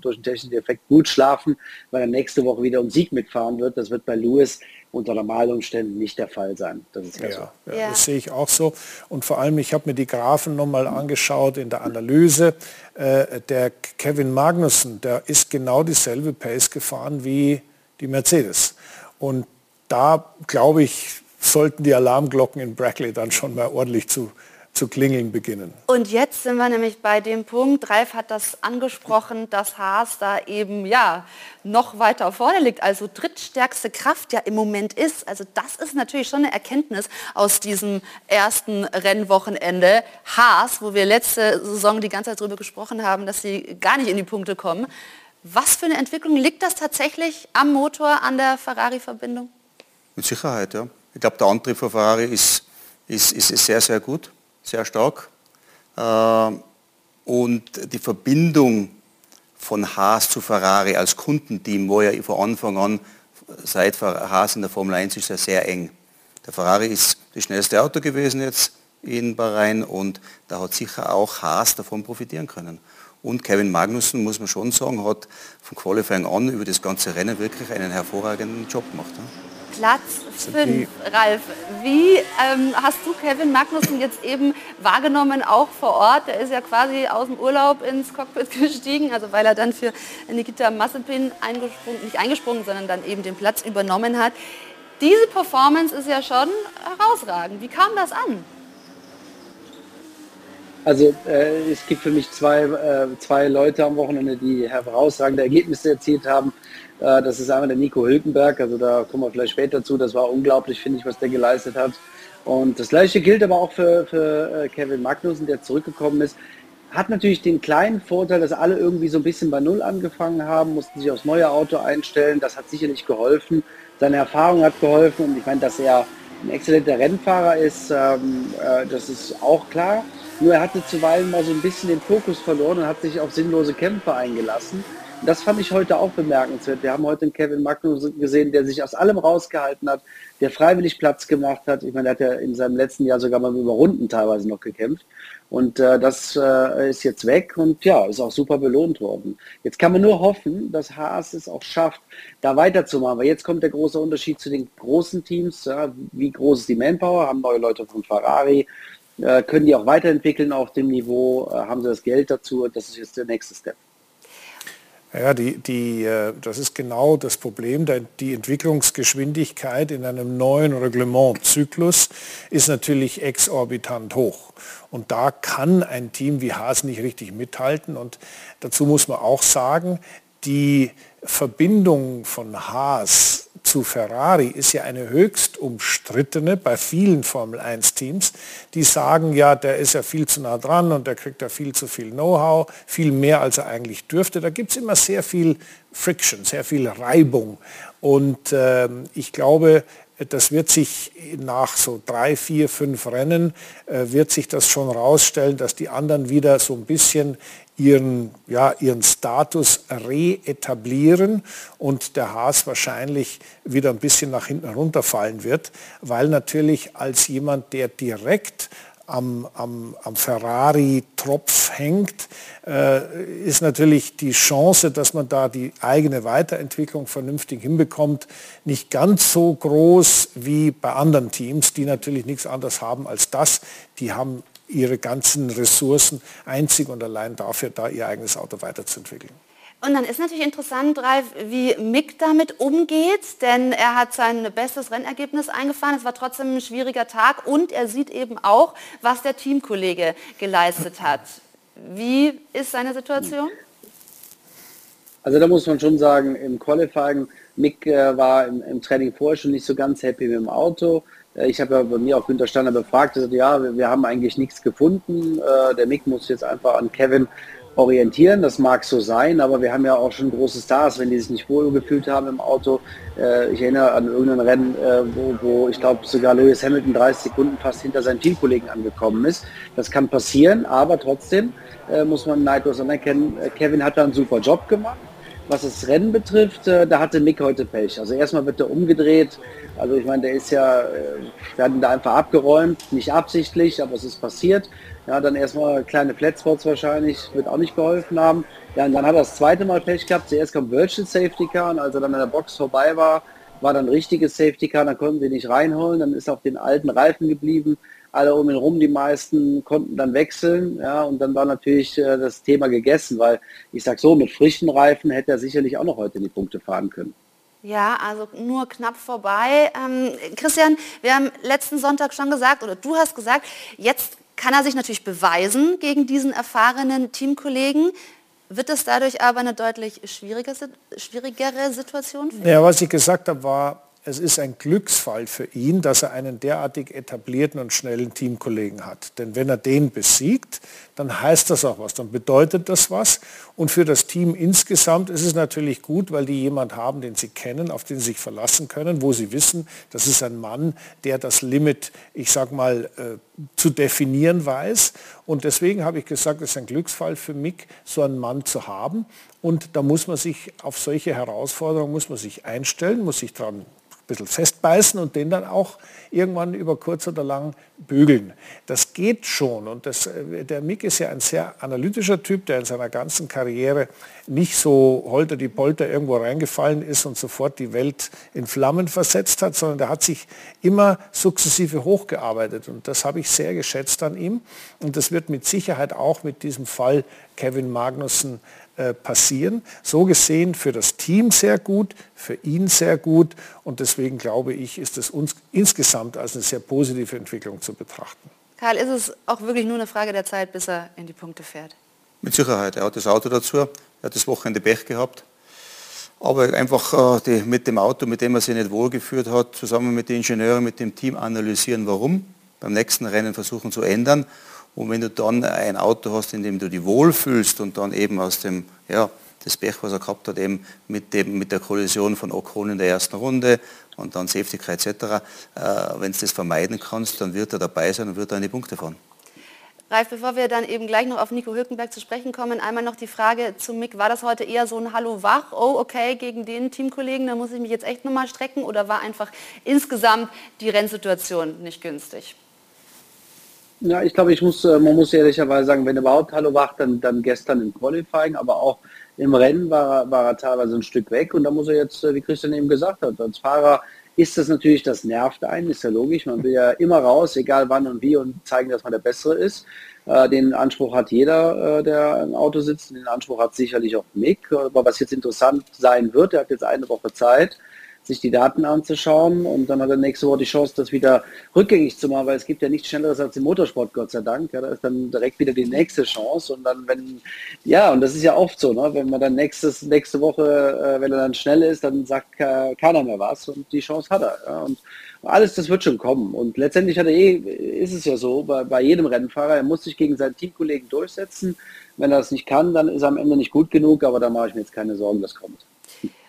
durch den technischen Effekt gut schlafen, weil er nächste Woche wieder um Sieg mitfahren wird. Das wird bei Lewis unter normalen Umständen nicht der Fall sein. Das ist ja, ja, so. ja, das sehe ich auch so. Und vor allem, ich habe mir die Graphen nochmal angeschaut in der Analyse. Äh, der Kevin Magnussen, der ist genau dieselbe Pace gefahren wie die Mercedes. Und da, glaube ich, sollten die Alarmglocken in Brackley dann schon mal ordentlich zu zu klingeln beginnen. Und jetzt sind wir nämlich bei dem Punkt, Ralf hat das angesprochen, dass Haas da eben ja noch weiter vorne liegt, also drittstärkste Kraft ja im Moment ist. Also das ist natürlich schon eine Erkenntnis aus diesem ersten Rennwochenende. Haas, wo wir letzte Saison die ganze Zeit darüber gesprochen haben, dass sie gar nicht in die Punkte kommen. Was für eine Entwicklung liegt das tatsächlich am Motor, an der Ferrari-Verbindung? Mit Sicherheit, ja. Ich glaube, der Antrieb von Ferrari ist, ist, ist sehr, sehr gut sehr stark. Äh, und die Verbindung von Haas zu Ferrari als Kundenteam war ja von Anfang an, seit Haas in der Formel 1 ist ja sehr eng. Der Ferrari ist das schnellste Auto gewesen jetzt in Bahrain und da hat sicher auch Haas davon profitieren können. Und Kevin Magnussen, muss man schon sagen, hat von Qualifying an über das ganze Rennen wirklich einen hervorragenden Job gemacht. Platz 5. Ralf, wie ähm, hast du Kevin Magnussen jetzt eben wahrgenommen, auch vor Ort? Der ist ja quasi aus dem Urlaub ins Cockpit gestiegen, also weil er dann für Nikita Mazepin eingesprungen, nicht eingesprungen, sondern dann eben den Platz übernommen hat. Diese Performance ist ja schon herausragend. Wie kam das an? Also äh, es gibt für mich zwei, äh, zwei Leute am Wochenende, die herausragende Ergebnisse erzielt haben. Äh, das ist einmal der Nico Hülkenberg, also da kommen wir vielleicht später zu. Das war unglaublich, finde ich, was der geleistet hat. Und das gleiche gilt aber auch für, für äh, Kevin Magnussen, der zurückgekommen ist. Hat natürlich den kleinen Vorteil, dass alle irgendwie so ein bisschen bei Null angefangen haben, mussten sich aufs neue Auto einstellen. Das hat sicherlich geholfen. Seine Erfahrung hat geholfen und ich meine, dass er ein exzellenter Rennfahrer ist, ähm, äh, das ist auch klar. Nur er hatte zuweilen mal so ein bisschen den Fokus verloren und hat sich auf sinnlose Kämpfe eingelassen. Das fand ich heute auch bemerkenswert. Wir haben heute einen Kevin Magnus gesehen, der sich aus allem rausgehalten hat, der freiwillig Platz gemacht hat. Ich meine, er hat ja in seinem letzten Jahr sogar mal über Runden teilweise noch gekämpft. Und äh, das äh, ist jetzt weg und ja, ist auch super belohnt worden. Jetzt kann man nur hoffen, dass Haas es auch schafft, da weiterzumachen. Weil jetzt kommt der große Unterschied zu den großen Teams. Ja, wie groß ist die Manpower? Haben neue Leute von Ferrari? Äh, können die auch weiterentwickeln auf dem Niveau? Äh, haben sie das Geld dazu? Das ist jetzt der nächste Step. Ja, die, die, äh, das ist genau das Problem. Die Entwicklungsgeschwindigkeit in einem neuen Reglementzyklus ist natürlich exorbitant hoch. Und da kann ein Team wie Haas nicht richtig mithalten. Und dazu muss man auch sagen, die Verbindung von Haas zu Ferrari ist ja eine höchst umstrittene bei vielen Formel 1 Teams, die sagen, ja, der ist ja viel zu nah dran und der kriegt ja viel zu viel Know-how, viel mehr als er eigentlich dürfte. Da gibt es immer sehr viel Friction, sehr viel Reibung. Und äh, ich glaube, das wird sich nach so drei, vier, fünf Rennen, äh, wird sich das schon rausstellen, dass die anderen wieder so ein bisschen ihren, ja, ihren Status reetablieren und der Haas wahrscheinlich wieder ein bisschen nach hinten runterfallen wird, weil natürlich als jemand, der direkt am, am, am Ferrari-Tropf hängt, äh, ist natürlich die Chance, dass man da die eigene Weiterentwicklung vernünftig hinbekommt, nicht ganz so groß wie bei anderen Teams, die natürlich nichts anderes haben als das. Die haben ihre ganzen Ressourcen einzig und allein dafür, da ihr eigenes Auto weiterzuentwickeln. Und dann ist natürlich interessant, Ralf, wie Mick damit umgeht, denn er hat sein bestes Rennergebnis eingefahren. Es war trotzdem ein schwieriger Tag und er sieht eben auch, was der Teamkollege geleistet hat. Wie ist seine Situation? Also da muss man schon sagen, im Qualifying, Mick äh, war im, im, Training vorher schon nicht so ganz happy mit dem Auto. Äh, ich habe ja bei mir auch Günter Steiner befragt, er sagt, ja, wir, wir, haben eigentlich nichts gefunden. Äh, der Mick muss jetzt einfach an Kevin orientieren. Das mag so sein, aber wir haben ja auch schon große Stars, wenn die sich nicht wohl gefühlt haben im Auto. Äh, ich erinnere an irgendein Rennen, äh, wo, wo, ich glaube sogar Lewis Hamilton 30 Sekunden fast hinter seinen Teamkollegen angekommen ist. Das kann passieren, aber trotzdem äh, muss man neidlos anerkennen, äh, Kevin hat da einen super Job gemacht. Was das Rennen betrifft, äh, da hatte Mick heute Pech. Also erstmal wird er umgedreht. Also ich meine, der ist ja, äh, wir hatten da einfach abgeräumt, nicht absichtlich, aber es ist passiert. Ja, dann erstmal kleine Flatspots wahrscheinlich, wird auch nicht geholfen haben. Ja, und dann hat er das zweite Mal Pech gehabt. Zuerst kam Virtual Safety Car und als er dann in der Box vorbei war, war dann richtiges Safety Car, dann konnten sie nicht reinholen, dann ist auf den alten Reifen geblieben. Alle um ihn rum, die meisten konnten dann wechseln, ja, und dann war natürlich äh, das Thema gegessen, weil ich sag so, mit frischen Reifen hätte er sicherlich auch noch heute in die Punkte fahren können. Ja, also nur knapp vorbei. Ähm, Christian, wir haben letzten Sonntag schon gesagt, oder du hast gesagt, jetzt kann er sich natürlich beweisen gegen diesen erfahrenen Teamkollegen. Wird es dadurch aber eine deutlich schwierigere Situation? Ja, was ich gesagt habe, war, es ist ein Glücksfall für ihn, dass er einen derartig etablierten und schnellen Teamkollegen hat. Denn wenn er den besiegt, dann heißt das auch was, dann bedeutet das was. Und für das Team insgesamt ist es natürlich gut, weil die jemand haben, den sie kennen, auf den sie sich verlassen können, wo sie wissen, das ist ein Mann, der das Limit, ich sag mal, äh, zu definieren weiß. Und deswegen habe ich gesagt, es ist ein Glücksfall für mich, so einen Mann zu haben. Und da muss man sich auf solche Herausforderungen muss man sich einstellen, muss sich daran bisschen festbeißen und den dann auch irgendwann über kurz oder lang bügeln. Das geht schon und das, äh, der Mick ist ja ein sehr analytischer Typ, der in seiner ganzen Karriere nicht so holter die Polter irgendwo reingefallen ist und sofort die Welt in Flammen versetzt hat, sondern der hat sich immer sukzessive hochgearbeitet und das habe ich sehr geschätzt an ihm und das wird mit Sicherheit auch mit diesem Fall Kevin Magnussen passieren. So gesehen für das Team sehr gut, für ihn sehr gut und deswegen glaube ich, ist es uns insgesamt als eine sehr positive Entwicklung zu betrachten. Karl, ist es auch wirklich nur eine Frage der Zeit, bis er in die Punkte fährt? Mit Sicherheit. Er hat das Auto dazu, er hat das Wochenende Pech gehabt. Aber einfach äh, die, mit dem Auto, mit dem er sich nicht wohlgeführt hat, zusammen mit den Ingenieuren, mit dem Team analysieren, warum, beim nächsten Rennen versuchen zu ändern und wenn du dann ein Auto hast, in dem du dich wohlfühlst und dann eben aus dem, ja, das Pech, was er gehabt hat, eben mit, dem, mit der Kollision von Ocon in der ersten Runde und dann Safety Car etc., äh, wenn du das vermeiden kannst, dann wird er dabei sein und wird er in die Punkte fahren. Ralf, bevor wir dann eben gleich noch auf Nico Hülkenberg zu sprechen kommen, einmal noch die Frage zu Mick. War das heute eher so ein Hallo wach, oh okay, gegen den Teamkollegen, da muss ich mich jetzt echt nochmal strecken oder war einfach insgesamt die Rennsituation nicht günstig? Ja, ich glaube, ich muss, äh, man muss ehrlicherweise sagen, wenn überhaupt Hallo wacht, dann, dann gestern im Qualifying, aber auch im Rennen war, war er teilweise ein Stück weg und da muss er jetzt, äh, wie Christian eben gesagt hat, als Fahrer ist das natürlich, das nervt einen, ist ja logisch. Man will ja immer raus, egal wann und wie und zeigen, dass man der Bessere ist. Äh, den Anspruch hat jeder, der im Auto sitzt. Den Anspruch hat sicherlich auch Mick. Aber was jetzt interessant sein wird, er hat jetzt eine Woche Zeit, sich die Daten anzuschauen und dann hat er nächste Woche die Chance, das wieder rückgängig zu machen, weil es gibt ja nichts Schnelleres als im Motorsport, Gott sei Dank. Ja, da ist dann direkt wieder die nächste Chance und dann, wenn, ja, und das ist ja oft so, ne? wenn man dann nächstes, nächste Woche, äh, wenn er dann schnell ist, dann sagt äh, keiner mehr was und die Chance hat er. Ja? Und alles, das wird schon kommen. Und letztendlich hat er eh, ist es ja so, bei, bei jedem Rennfahrer, er muss sich gegen seinen Teamkollegen durchsetzen. Wenn er das nicht kann, dann ist er am Ende nicht gut genug, aber da mache ich mir jetzt keine Sorgen, das kommt.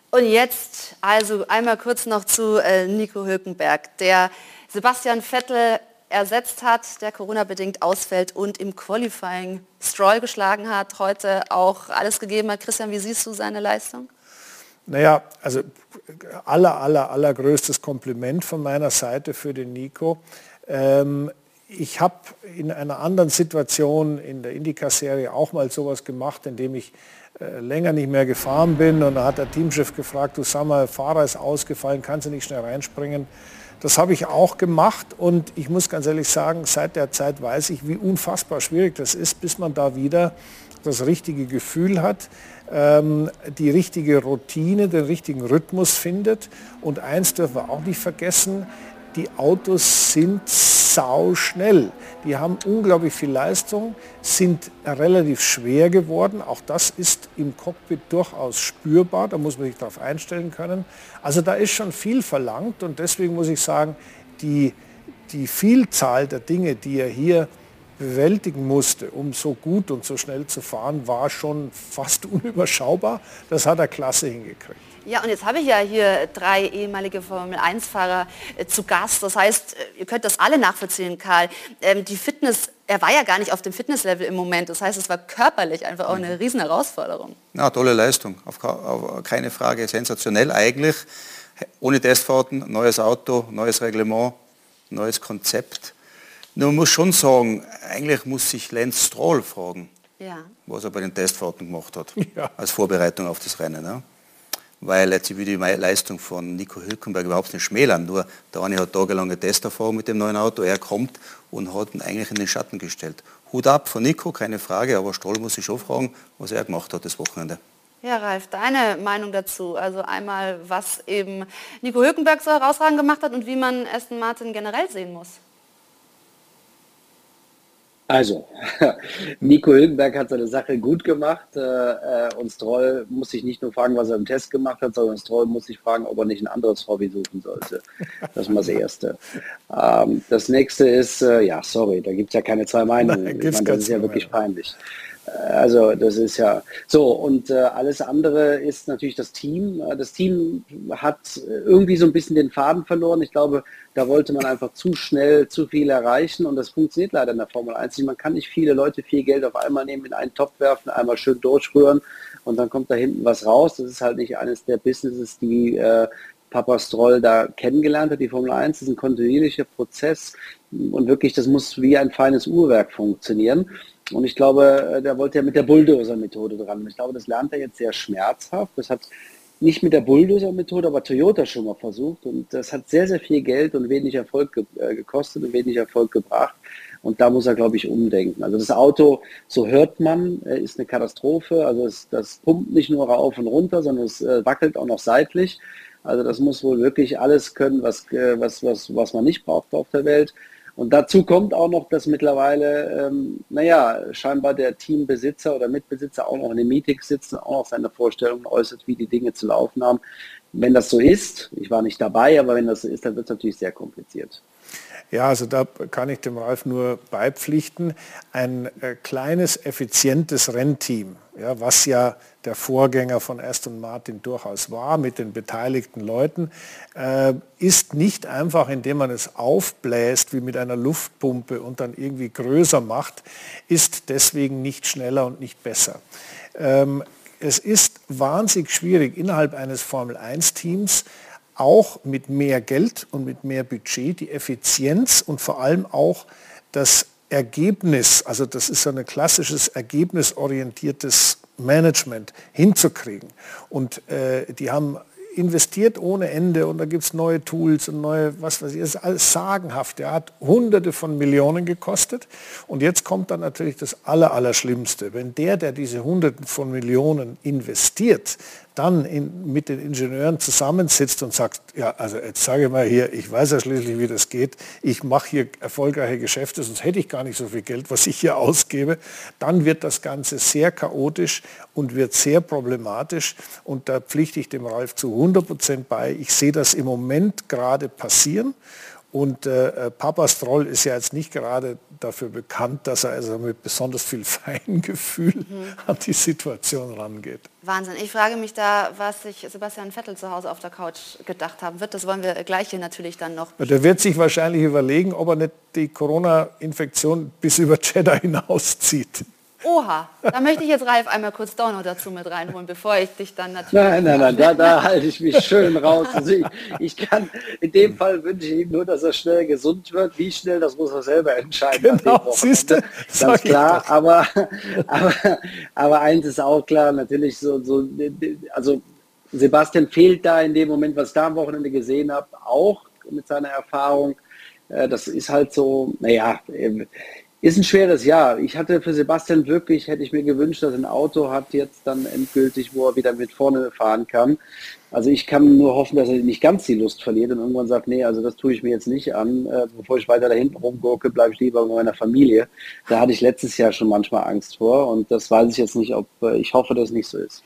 Und jetzt also einmal kurz noch zu äh, Nico Hülkenberg, der Sebastian Vettel ersetzt hat, der Corona-bedingt ausfällt und im Qualifying Stroll geschlagen hat, heute auch alles gegeben hat. Christian, wie siehst du seine Leistung? Naja, also aller, aller, allergrößtes Kompliment von meiner Seite für den Nico. Ähm, ich habe in einer anderen Situation in der Indica-Serie auch mal sowas gemacht, indem ich länger nicht mehr gefahren bin und da hat der Teamchef gefragt, du sag mal, Fahrer ist ausgefallen, kannst du nicht schnell reinspringen? Das habe ich auch gemacht und ich muss ganz ehrlich sagen, seit der Zeit weiß ich, wie unfassbar schwierig das ist, bis man da wieder das richtige Gefühl hat, ähm, die richtige Routine, den richtigen Rhythmus findet. Und eins dürfen wir auch nicht vergessen, die Autos sind sau schnell. Die haben unglaublich viel Leistung, sind relativ schwer geworden. Auch das ist im Cockpit durchaus spürbar. Da muss man sich darauf einstellen können. Also da ist schon viel verlangt und deswegen muss ich sagen, die, die Vielzahl der Dinge, die er hier bewältigen musste, um so gut und so schnell zu fahren, war schon fast unüberschaubar. Das hat er klasse hingekriegt. Ja, und jetzt habe ich ja hier drei ehemalige Formel-1-Fahrer äh, zu Gast. Das heißt, äh, ihr könnt das alle nachvollziehen, Karl. Ähm, die Fitness, er war ja gar nicht auf dem Fitnesslevel im Moment. Das heißt, es war körperlich einfach auch eine mhm. riesen Herausforderung. Ja, tolle Leistung, auf, auf keine Frage. Sensationell eigentlich. Ohne Testfahrten, neues Auto, neues Reglement, neues Konzept. Nur man muss schon sagen, eigentlich muss sich Lance Stroll fragen, ja. was er bei den Testfahrten gemacht hat, ja. als Vorbereitung auf das Rennen. Ja weil jetzt will die Leistung von Nico Hülkenberg überhaupt nicht schmälern. Nur der eine hat tagelange Testerfahrung mit dem neuen Auto, er kommt und hat ihn eigentlich in den Schatten gestellt. Hut ab von Nico, keine Frage, aber Stoll muss ich schon fragen, was er gemacht hat das Wochenende. Ja, Ralf, deine Meinung dazu? Also einmal, was eben Nico Hülkenberg so herausragend gemacht hat und wie man Aston Martin generell sehen muss. Also, Nico Hülkenberg hat seine Sache gut gemacht äh, äh, und Stroll muss sich nicht nur fragen, was er im Test gemacht hat, sondern Stroll muss sich fragen, ob er nicht ein anderes Hobby suchen sollte. Das ist mal das Erste. Ähm, das nächste ist, äh, ja, sorry, da gibt es ja keine zwei Meinungen. Nein, meine, das ist ja wirklich peinlich. Also das ist ja so und äh, alles andere ist natürlich das Team. Das Team hat irgendwie so ein bisschen den Faden verloren. Ich glaube, da wollte man einfach zu schnell zu viel erreichen und das funktioniert leider in der Formel 1 Man kann nicht viele Leute viel Geld auf einmal nehmen, in einen Topf werfen, einmal schön durchrühren und dann kommt da hinten was raus. Das ist halt nicht eines der Businesses, die äh, Papa Stroll da kennengelernt hat. Die Formel 1 ist ein kontinuierlicher Prozess und wirklich, das muss wie ein feines Uhrwerk funktionieren. Und ich glaube, äh, der wollte ja mit der Bulldozer-Methode dran. Ich glaube, das lernt er jetzt sehr schmerzhaft. Das hat nicht mit der Bulldozer-Methode, aber Toyota schon mal versucht. Und das hat sehr, sehr viel Geld und wenig Erfolg ge äh, gekostet und wenig Erfolg gebracht. Und da muss er, glaube ich, umdenken. Also das Auto, so hört man, äh, ist eine Katastrophe. Also es, das pumpt nicht nur rauf und runter, sondern es wackelt auch noch seitlich. Also das muss wohl wirklich alles können, was, was, was, was man nicht braucht auf der Welt. Und dazu kommt auch noch, dass mittlerweile, ähm, naja, scheinbar der Teambesitzer oder Mitbesitzer auch noch in den Meetings sitzt und auch noch seine Vorstellungen äußert, wie die Dinge zu laufen haben. Wenn das so ist, ich war nicht dabei, aber wenn das so ist, dann wird es natürlich sehr kompliziert. Ja, also da kann ich dem Ralf nur beipflichten. Ein äh, kleines, effizientes Rennteam, ja, was ja der Vorgänger von Aston Martin durchaus war mit den beteiligten Leuten, äh, ist nicht einfach, indem man es aufbläst wie mit einer Luftpumpe und dann irgendwie größer macht, ist deswegen nicht schneller und nicht besser. Ähm, es ist wahnsinnig schwierig innerhalb eines Formel-1-Teams auch mit mehr Geld und mit mehr Budget die Effizienz und vor allem auch das Ergebnis, also das ist so ein klassisches ergebnisorientiertes Management hinzukriegen. Und äh, die haben investiert ohne Ende und da gibt es neue Tools und neue, was weiß ich, ist alles sagenhaft. Er hat hunderte von Millionen gekostet und jetzt kommt dann natürlich das Allerallerschlimmste. Wenn der, der diese hunderten von Millionen investiert, dann in, mit den Ingenieuren zusammensitzt und sagt, ja, also jetzt sage ich mal hier, ich weiß ja schließlich, wie das geht, ich mache hier erfolgreiche Geschäfte, sonst hätte ich gar nicht so viel Geld, was ich hier ausgebe, dann wird das Ganze sehr chaotisch und wird sehr problematisch. Und da pflichte ich dem Ralf zu 100 Prozent bei. Ich sehe das im Moment gerade passieren und äh, äh, Papa Stroll ist ja jetzt nicht gerade dafür bekannt, dass er also mit besonders viel Feingefühl mhm. an die Situation rangeht. Wahnsinn. Ich frage mich da, was sich Sebastian Vettel zu Hause auf der Couch gedacht haben wird. Das wollen wir gleich hier natürlich dann noch. Der wird sich wahrscheinlich überlegen, ob er nicht die Corona-Infektion bis über Jeddah hinauszieht. Oha, da möchte ich jetzt Ralf einmal kurz doch noch dazu mit reinholen, bevor ich dich dann natürlich... Nein, nein, nein, da, da halte ich mich schön raus. Also ich, ich, kann, in dem Fall wünsche ich ihm nur, dass er schnell gesund wird. Wie schnell, das muss er selber entscheiden. Genau, siehst du, ganz klar. Aber, aber, aber eins ist auch klar, natürlich so, so also Sebastian fehlt da in dem Moment, was ich da am Wochenende gesehen habe, auch mit seiner Erfahrung. Äh, das ist halt so, naja, ist ein schweres Jahr. Ich hatte für Sebastian wirklich, hätte ich mir gewünscht, dass er ein Auto hat jetzt dann endgültig, wo er wieder mit vorne fahren kann. Also ich kann nur hoffen, dass er nicht ganz die Lust verliert und irgendwann sagt, nee, also das tue ich mir jetzt nicht an. Äh, bevor ich weiter da hinten rumgurke, bleibe ich lieber bei meiner Familie. Da hatte ich letztes Jahr schon manchmal Angst vor und das weiß ich jetzt nicht, ob äh, ich hoffe, dass es nicht so ist.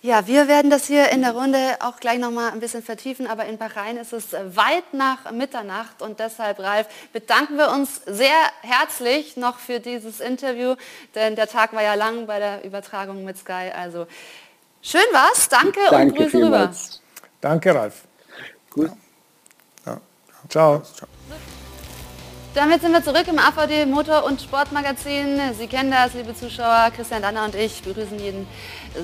Ja, wir werden das hier in der Runde auch gleich noch mal ein bisschen vertiefen, aber in Bahrain ist es weit nach Mitternacht und deshalb, Ralf, bedanken wir uns sehr herzlich noch für dieses Interview, denn der Tag war ja lang bei der Übertragung mit Sky. Also schön war's, danke, danke und Grüße rüber. Danke, Ralf. Gut. Ja. Ciao. Ciao. Damit sind wir zurück im AVD Motor- und Sportmagazin. Sie kennen das, liebe Zuschauer. Christian Danner und ich begrüßen jeden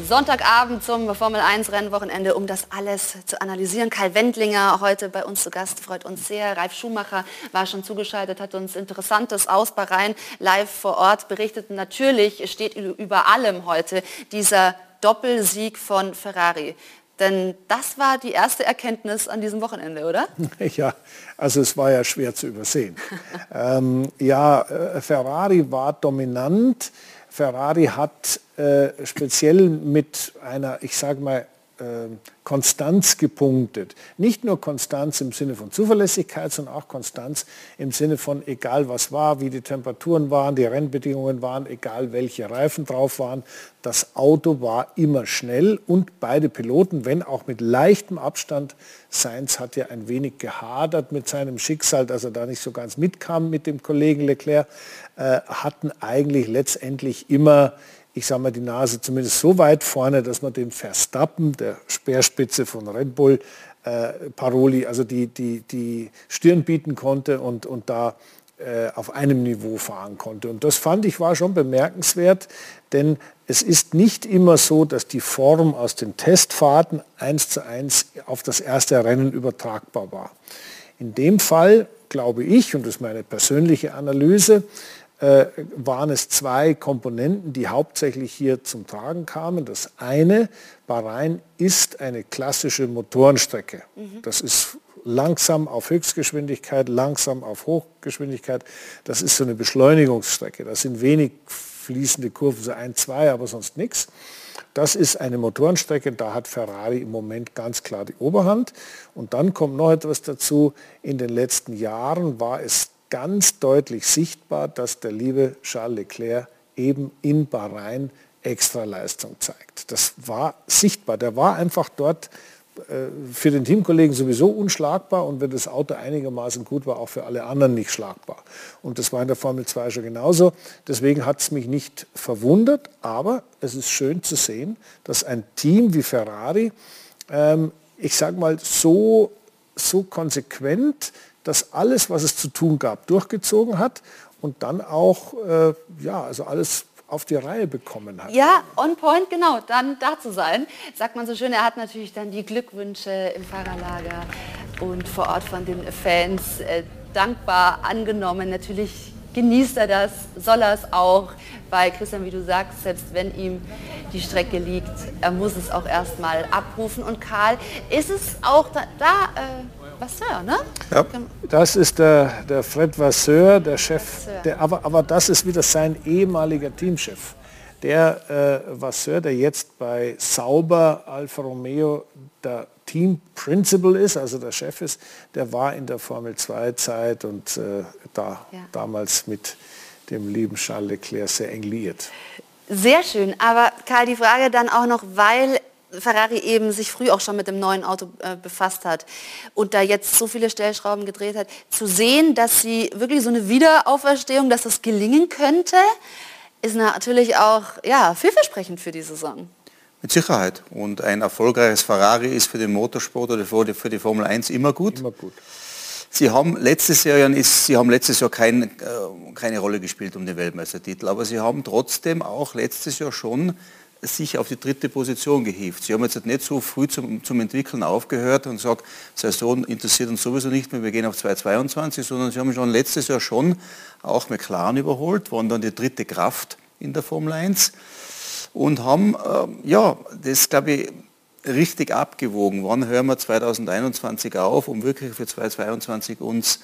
Sonntagabend zum Formel 1 Rennwochenende, um das alles zu analysieren. Karl Wendlinger heute bei uns zu Gast, freut uns sehr. Ralf Schumacher war schon zugeschaltet, hat uns Interessantes aus Bahrain live vor Ort berichtet. Natürlich steht über allem heute dieser Doppelsieg von Ferrari. Denn das war die erste Erkenntnis an diesem Wochenende, oder? Ja, also es war ja schwer zu übersehen. ähm, ja, äh, Ferrari war dominant. Ferrari hat äh, speziell mit einer, ich sage mal, Konstanz gepunktet. Nicht nur Konstanz im Sinne von Zuverlässigkeit, sondern auch Konstanz im Sinne von egal was war, wie die Temperaturen waren, die Rennbedingungen waren, egal welche Reifen drauf waren. Das Auto war immer schnell und beide Piloten, wenn auch mit leichtem Abstand, Sainz hat ja ein wenig gehadert mit seinem Schicksal, dass er da nicht so ganz mitkam mit dem Kollegen Leclerc, äh, hatten eigentlich letztendlich immer ich sage mal, die Nase zumindest so weit vorne, dass man dem Verstappen, der Speerspitze von Red Bull, äh, Paroli, also die, die, die Stirn bieten konnte und, und da äh, auf einem Niveau fahren konnte. Und das fand ich war schon bemerkenswert, denn es ist nicht immer so, dass die Form aus den Testfahrten eins zu eins auf das erste Rennen übertragbar war. In dem Fall glaube ich, und das ist meine persönliche Analyse, äh, waren es zwei Komponenten, die hauptsächlich hier zum Tragen kamen. Das eine, Bahrain ist eine klassische Motorenstrecke. Mhm. Das ist langsam auf Höchstgeschwindigkeit, langsam auf Hochgeschwindigkeit. Das ist so eine Beschleunigungsstrecke. Das sind wenig fließende Kurven, so ein, zwei, aber sonst nichts. Das ist eine Motorenstrecke, da hat Ferrari im Moment ganz klar die Oberhand. Und dann kommt noch etwas dazu. In den letzten Jahren war es ganz deutlich sichtbar, dass der liebe Charles Leclerc eben in Bahrain extra Leistung zeigt. Das war sichtbar. Der war einfach dort äh, für den Teamkollegen sowieso unschlagbar und wenn das Auto einigermaßen gut war, auch für alle anderen nicht schlagbar. Und das war in der Formel 2 schon genauso. Deswegen hat es mich nicht verwundert, aber es ist schön zu sehen, dass ein Team wie Ferrari, ähm, ich sage mal, so, so konsequent das alles, was es zu tun gab, durchgezogen hat und dann auch, äh, ja, also alles auf die Reihe bekommen hat. Ja, on point, genau, dann da zu sein. Sagt man so schön, er hat natürlich dann die Glückwünsche im Fahrerlager und vor Ort von den Fans äh, dankbar angenommen. Natürlich genießt er das, soll er es auch, weil Christian, wie du sagst, selbst wenn ihm die Strecke liegt, er muss es auch erstmal abrufen. Und Karl, ist es auch da, da äh, Vasseur, ne? Ja. Das ist der, der Fred Vasseur, der Chef. Der, aber, aber das ist wieder sein ehemaliger Teamchef. Der äh, Vasseur, der jetzt bei Sauber Alfa Romeo der Team Principal ist, also der Chef ist, der war in der Formel 2 Zeit und äh, da ja. damals mit dem lieben Charles Leclerc sehr eng liiert. Sehr schön, aber Karl, die Frage dann auch noch, weil Ferrari eben sich früh auch schon mit dem neuen Auto äh, befasst hat und da jetzt so viele Stellschrauben gedreht hat, zu sehen, dass sie wirklich so eine Wiederauferstehung, dass das gelingen könnte, ist natürlich auch ja, vielversprechend für die Saison. Mit Sicherheit. Und ein erfolgreiches Ferrari ist für den Motorsport oder für die Formel 1 immer gut. Immer gut. Sie haben letztes Jahr, Sie haben letztes Jahr kein, äh, keine Rolle gespielt um den Weltmeistertitel, aber Sie haben trotzdem auch letztes Jahr schon sich auf die dritte Position gehievt. Sie haben jetzt nicht so früh zum, zum Entwickeln aufgehört und gesagt, Saison interessiert uns sowieso nicht mehr, wir gehen auf 2022, sondern sie haben schon letztes Jahr schon auch McLaren überholt, waren dann die dritte Kraft in der Formel 1 und haben, äh, ja, das glaube ich, richtig abgewogen. Wann hören wir 2021 auf, um wirklich für 2022 uns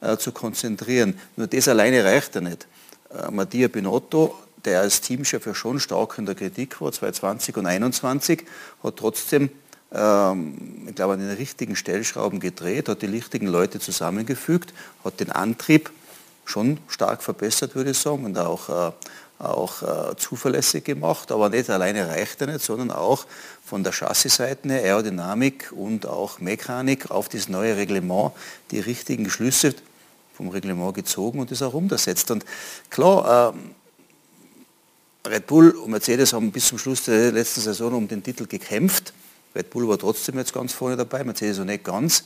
äh, zu konzentrieren? Nur das alleine reicht ja nicht. Äh, Mattia Binotto, der als Teamchef ja schon stark in der Kritik war, 2020 und 2021, hat trotzdem ähm, ich glaube, an den richtigen Stellschrauben gedreht, hat die richtigen Leute zusammengefügt, hat den Antrieb schon stark verbessert, würde ich sagen, und auch, äh, auch äh, zuverlässig gemacht. Aber nicht alleine reicht er nicht, sondern auch von der Chassisseite her, Aerodynamik und auch Mechanik auf das neue Reglement die richtigen Schlüsse vom Reglement gezogen und das auch umgesetzt. Und klar, ähm, Red Bull und Mercedes haben bis zum Schluss der letzten Saison um den Titel gekämpft. Red Bull war trotzdem jetzt ganz vorne dabei, Mercedes auch nicht ganz.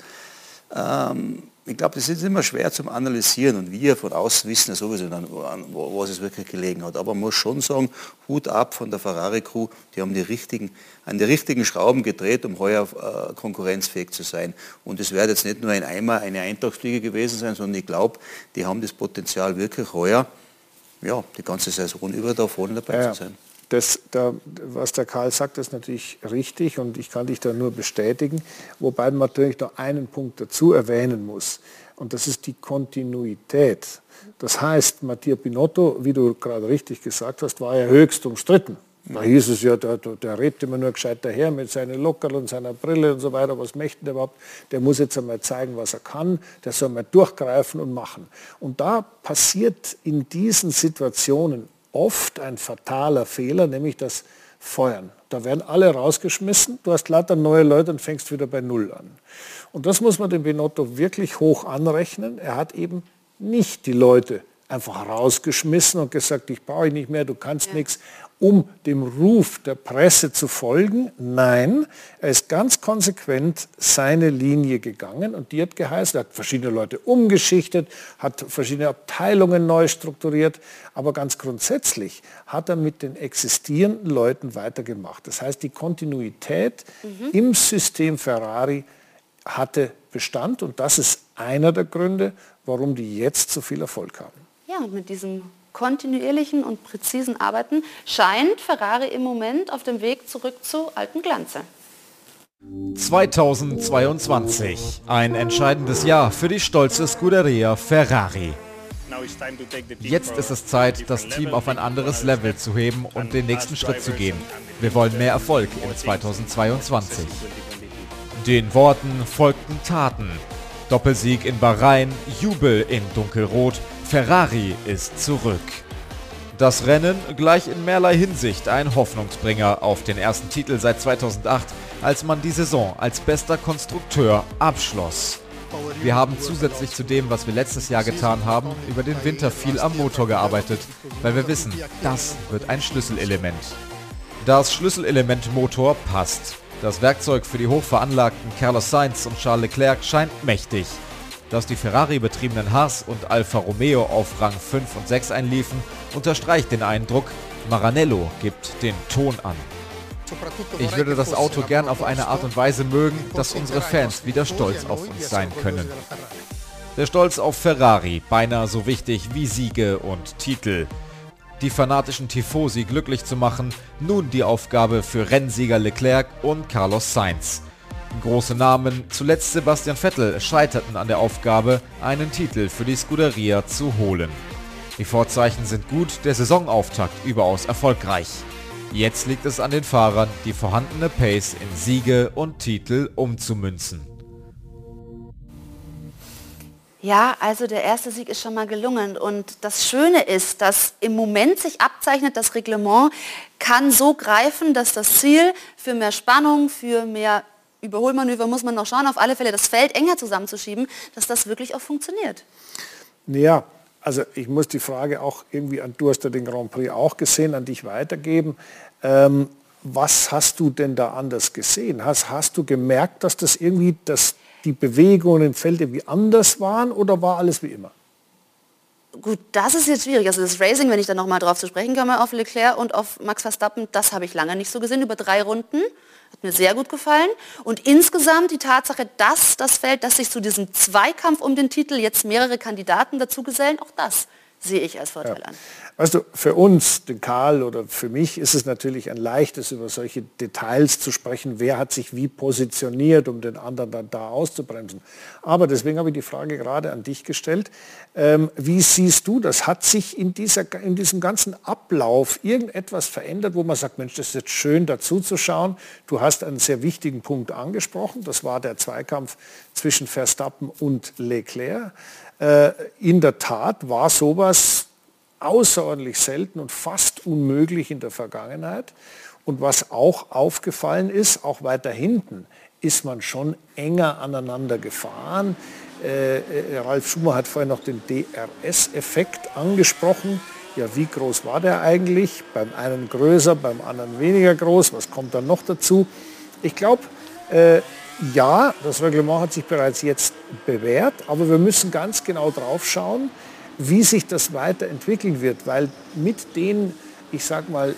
Ähm, ich glaube, das ist immer schwer zum Analysieren und wir von außen wissen ja sowieso dann, wo, was es wirklich gelegen hat. Aber man muss schon sagen, Hut ab von der Ferrari-Crew, die haben die richtigen, an die richtigen Schrauben gedreht, um heuer äh, konkurrenzfähig zu sein. Und es wird jetzt nicht nur ein Eimer, eine Eintagsfliege gewesen sein, sondern ich glaube, die haben das Potenzial wirklich heuer, ja, die ganze Saison über da vorne dabei ja. zu sein. Das, da, was der Karl sagt, ist natürlich richtig und ich kann dich da nur bestätigen, wobei man natürlich noch einen Punkt dazu erwähnen muss und das ist die Kontinuität. Das heißt, Mattia Pinotto, wie du gerade richtig gesagt hast, war ja höchst umstritten. Da hieß es ja, der, der redet immer nur gescheit daher mit seinen Lockerl und seiner Brille und so weiter. Was möchte der überhaupt? Der muss jetzt einmal zeigen, was er kann. Der soll mal durchgreifen und machen. Und da passiert in diesen Situationen oft ein fataler Fehler, nämlich das Feuern. Da werden alle rausgeschmissen, du hast lauter neue Leute und fängst wieder bei Null an. Und das muss man dem Benotto wirklich hoch anrechnen. Er hat eben nicht die Leute einfach rausgeschmissen und gesagt, ich brauche dich nicht mehr, du kannst ja. nichts um dem Ruf der Presse zu folgen. Nein, er ist ganz konsequent seine Linie gegangen und die hat geheißen, er hat verschiedene Leute umgeschichtet, hat verschiedene Abteilungen neu strukturiert, aber ganz grundsätzlich hat er mit den existierenden Leuten weitergemacht. Das heißt, die Kontinuität mhm. im System Ferrari hatte Bestand und das ist einer der Gründe, warum die jetzt so viel Erfolg haben. Ja, mit diesem kontinuierlichen und präzisen Arbeiten scheint Ferrari im Moment auf dem Weg zurück zu alten Glanze. 2022, ein entscheidendes Jahr für die stolze Scuderia Ferrari. Jetzt ist es Zeit, das Team auf ein anderes Level zu heben und den nächsten Schritt zu gehen. Wir wollen mehr Erfolg in 2022. Den Worten folgten Taten. Doppelsieg in Bahrain, Jubel in Dunkelrot, Ferrari ist zurück. Das Rennen gleich in mehrlei Hinsicht ein Hoffnungsbringer auf den ersten Titel seit 2008, als man die Saison als bester Konstrukteur abschloss. Wir haben zusätzlich zu dem, was wir letztes Jahr getan haben, über den Winter viel am Motor gearbeitet, weil wir wissen, das wird ein Schlüsselelement. Das Schlüsselelement Motor passt. Das Werkzeug für die hochveranlagten Carlos Sainz und Charles Leclerc scheint mächtig. Dass die Ferrari-betriebenen Haas und Alfa Romeo auf Rang 5 und 6 einliefen, unterstreicht den Eindruck, Maranello gibt den Ton an. Ich würde das Auto gern auf eine Art und Weise mögen, dass unsere Fans wieder stolz auf uns sein können. Der Stolz auf Ferrari, beinahe so wichtig wie Siege und Titel. Die fanatischen Tifosi glücklich zu machen, nun die Aufgabe für Rennsieger Leclerc und Carlos Sainz. Große Namen, zuletzt Sebastian Vettel, scheiterten an der Aufgabe, einen Titel für die Scuderia zu holen. Die Vorzeichen sind gut, der Saisonauftakt überaus erfolgreich. Jetzt liegt es an den Fahrern, die vorhandene Pace in Siege und Titel umzumünzen. Ja, also der erste Sieg ist schon mal gelungen. Und das Schöne ist, dass im Moment sich abzeichnet, das Reglement kann so greifen, dass das Ziel für mehr Spannung, für mehr Überholmanöver muss man noch schauen, auf alle Fälle das Feld enger zusammenzuschieben, dass das wirklich auch funktioniert. Ja, also ich muss die Frage auch irgendwie an, du hast ja den Grand Prix auch gesehen, an dich weitergeben. Ähm, was hast du denn da anders gesehen? Hast, hast du gemerkt, dass das irgendwie, dass die Bewegungen im Feld irgendwie anders waren oder war alles wie immer? Gut, das ist jetzt schwierig. Also das Racing, wenn ich da nochmal drauf zu sprechen komme, auf Leclerc und auf Max Verstappen, das habe ich lange nicht so gesehen, über drei Runden. Hat mir sehr gut gefallen. Und insgesamt die Tatsache, dass das Feld, dass sich zu diesem Zweikampf um den Titel jetzt mehrere Kandidaten dazu gesellen, auch das sehe ich als Vorteil ja. an. Weißt du, für uns, den Karl oder für mich, ist es natürlich ein leichtes, über solche Details zu sprechen. Wer hat sich wie positioniert, um den anderen dann da auszubremsen. Aber deswegen habe ich die Frage gerade an dich gestellt. Ähm, wie siehst du das? Hat sich in, dieser, in diesem ganzen Ablauf irgendetwas verändert, wo man sagt, Mensch, das ist jetzt schön dazu zu schauen. Du hast einen sehr wichtigen Punkt angesprochen. Das war der Zweikampf zwischen Verstappen und Leclerc. Äh, in der Tat war sowas außerordentlich selten und fast unmöglich in der Vergangenheit. Und was auch aufgefallen ist, auch weiter hinten, ist man schon enger aneinander gefahren. Äh, äh Ralf Schumer hat vorhin noch den DRS-Effekt angesprochen. Ja, wie groß war der eigentlich? Beim einen größer, beim anderen weniger groß. Was kommt dann noch dazu? Ich glaube, äh, ja, das Reglement hat sich bereits jetzt bewährt, aber wir müssen ganz genau drauf schauen, wie sich das weiterentwickeln wird, weil mit den, ich sag mal,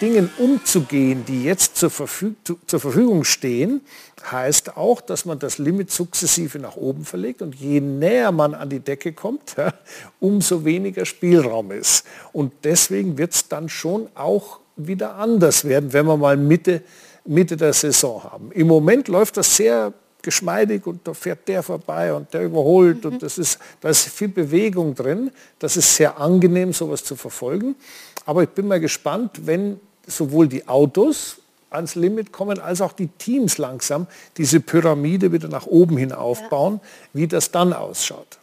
Dingen umzugehen, die jetzt zur, Verfüg zur, Verfügung stehen, heißt auch, dass man das Limit sukzessive nach oben verlegt und je näher man an die Decke kommt, ja, umso weniger Spielraum ist. Und deswegen wird es dann schon auch wieder anders werden, wenn wir mal Mitte, Mitte der Saison haben. Im Moment läuft das sehr geschmeidig und da fährt der vorbei und der überholt mhm. und das ist, da ist viel Bewegung drin. Das ist sehr angenehm, sowas zu verfolgen. Aber ich bin mal gespannt, wenn sowohl die Autos ans Limit kommen, als auch die Teams langsam diese Pyramide wieder nach oben hin aufbauen, ja. wie das dann ausschaut.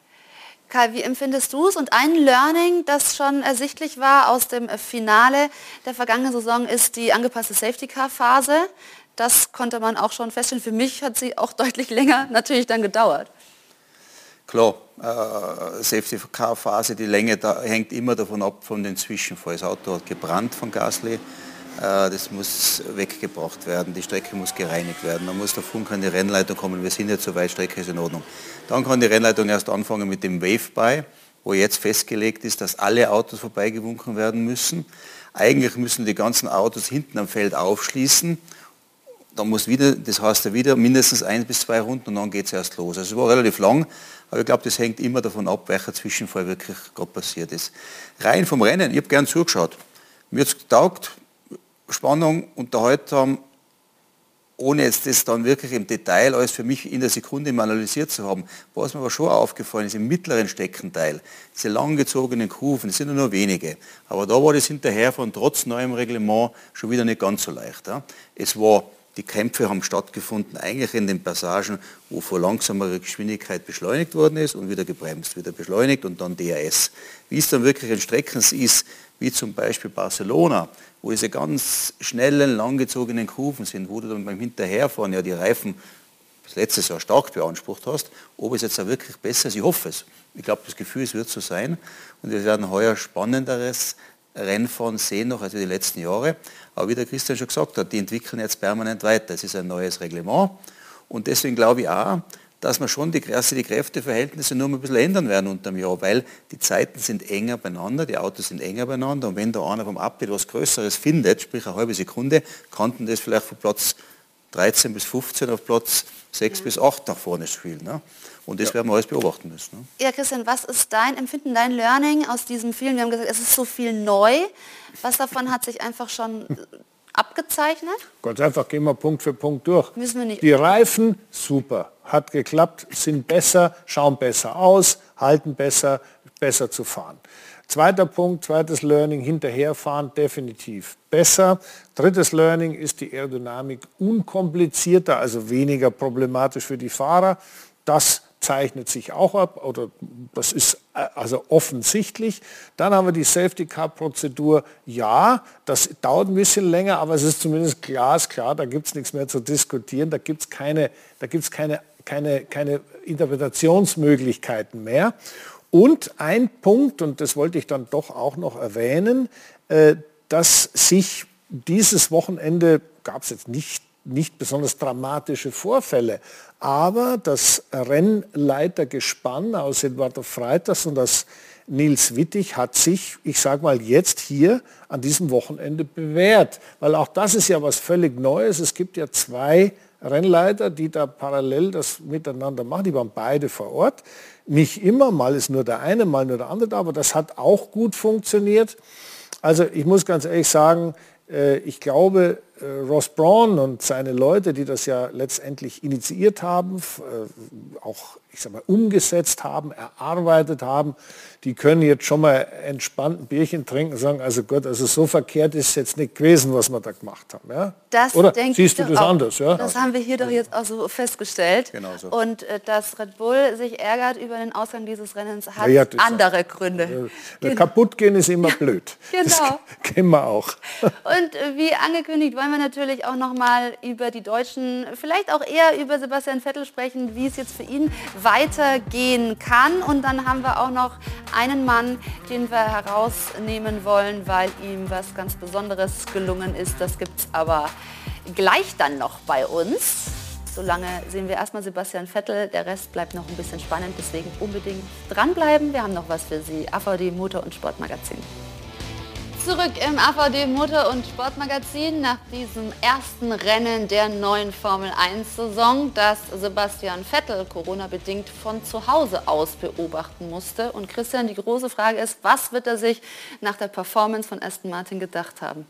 Karl, wie empfindest du es? Und ein Learning, das schon ersichtlich war aus dem Finale der vergangenen Saison, ist die angepasste Safety-Car-Phase. Das konnte man auch schon feststellen. Für mich hat sie auch deutlich länger natürlich dann gedauert. Klar, äh, Safety-Car-Phase, die Länge da hängt immer davon ab von den Zwischenfällen. Das Auto hat gebrannt von Gasly, äh, das muss weggebracht werden, die Strecke muss gereinigt werden, dann muss davon keine Rennleitung kommen, wir sind jetzt so weit, Strecke ist in Ordnung. Dann kann die Rennleitung erst anfangen mit dem Wave-By, wo jetzt festgelegt ist, dass alle Autos vorbeigewunken werden müssen. Eigentlich müssen die ganzen Autos hinten am Feld aufschließen dann muss wieder, das heißt ja wieder mindestens ein bis zwei Runden und dann geht es erst los. Also es war relativ lang, aber ich glaube, das hängt immer davon ab, welcher Zwischenfall wirklich gerade passiert ist. Rein vom Rennen, ich habe gern zugeschaut. Mir hat es getaugt, Spannung, unterhalten haben, ohne jetzt das dann wirklich im Detail alles für mich in der Sekunde analysiert zu haben. Was mir aber schon aufgefallen ist, im mittleren Steckenteil, diese langgezogenen Kurven, das sind nur wenige. Aber da war das Hinterherfahren trotz neuem Reglement schon wieder nicht ganz so leicht. Ja. Es war die Kämpfe haben stattgefunden eigentlich in den Passagen, wo vor langsamerer Geschwindigkeit beschleunigt worden ist und wieder gebremst, wieder beschleunigt und dann DRS. Wie es dann wirklich in Strecken ist, wie zum Beispiel Barcelona, wo diese ganz schnellen, langgezogenen Kurven sind, wo du dann beim Hinterherfahren ja die Reifen das letztes Jahr stark beansprucht hast, ob es jetzt auch wirklich besser ist, ich hoffe es. Ich glaube, das Gefühl, es wird so sein und wir werden heuer spannenderes Rennfahren sehen noch als die letzten Jahre. Aber wie der Christian schon gesagt hat, die entwickeln jetzt permanent weiter. Es ist ein neues Reglement. Und deswegen glaube ich auch, dass man schon die, die Kräfteverhältnisse nur ein bisschen ändern werden unter dem Jahr, weil die Zeiten sind enger beieinander, die Autos sind enger beieinander und wenn da einer vom Update was Größeres findet, sprich eine halbe Sekunde, kann das vielleicht von Platz 13 bis 15 auf Platz 6 mhm. bis 8 nach vorne spielen. Ne? Und das ja. werden wir alles beobachten müssen. Ne? Ja, Christian, was ist dein Empfinden, dein Learning aus diesem Film? Wir haben gesagt, es ist so viel neu. Was davon hat sich einfach schon abgezeichnet? Ganz einfach, gehen wir Punkt für Punkt durch. Müssen wir nicht. Die Reifen, super, hat geklappt, sind besser, schauen besser aus, halten besser, besser zu fahren. Zweiter Punkt, zweites Learning, hinterherfahren definitiv besser. Drittes Learning ist die Aerodynamik unkomplizierter, also weniger problematisch für die Fahrer. Das zeichnet sich auch ab, oder das ist äh, also offensichtlich. Dann haben wir die Safety Car Prozedur. Ja, das dauert ein bisschen länger, aber es ist zumindest glasklar, da gibt es nichts mehr zu diskutieren, da gibt es keine, keine, keine, keine Interpretationsmöglichkeiten mehr. Und ein Punkt, und das wollte ich dann doch auch noch erwähnen, äh, dass sich dieses Wochenende, gab es jetzt nicht nicht besonders dramatische Vorfälle. Aber das Rennleitergespann aus Eduardo Freitas und das Nils Wittig hat sich, ich sage mal jetzt hier an diesem Wochenende bewährt. Weil auch das ist ja was völlig Neues. Es gibt ja zwei Rennleiter, die da parallel das miteinander machen. Die waren beide vor Ort. Nicht immer, mal ist nur der eine, mal nur der andere da, aber das hat auch gut funktioniert. Also ich muss ganz ehrlich sagen, äh, ich glaube, Ross Braun und seine Leute, die das ja letztendlich initiiert haben, äh, auch ich sag mal, umgesetzt haben, erarbeitet haben, die können jetzt schon mal entspannt ein Bierchen trinken und sagen, also Gott, also so verkehrt ist jetzt nicht gewesen, was wir da gemacht haben. Ja? Das Oder siehst du das auch. anders? Ja? Das haben wir hier doch jetzt auch so festgestellt. Genau so. Und äh, dass Red Bull sich ärgert über den Ausgang dieses Rennens, hat Ja, andere Gründe. Äh, Kaputt gehen ist immer blöd. genau. Das kennen wir auch. Und äh, wie angekündigt, wollen wir natürlich auch noch mal über die Deutschen, vielleicht auch eher über Sebastian Vettel sprechen, wie es jetzt für ihn weitergehen kann. Und dann haben wir auch noch einen Mann, den wir herausnehmen wollen, weil ihm was ganz Besonderes gelungen ist. Das gibt es aber gleich dann noch bei uns. Solange sehen wir erstmal Sebastian Vettel. Der Rest bleibt noch ein bisschen spannend, deswegen unbedingt dranbleiben. Wir haben noch was für Sie. AVD Motor- und Sportmagazin. Zurück im AVD Motor- und Sportmagazin nach diesem ersten Rennen der neuen Formel 1-Saison, das Sebastian Vettel Corona-bedingt von zu Hause aus beobachten musste. Und Christian, die große Frage ist, was wird er sich nach der Performance von Aston Martin gedacht haben?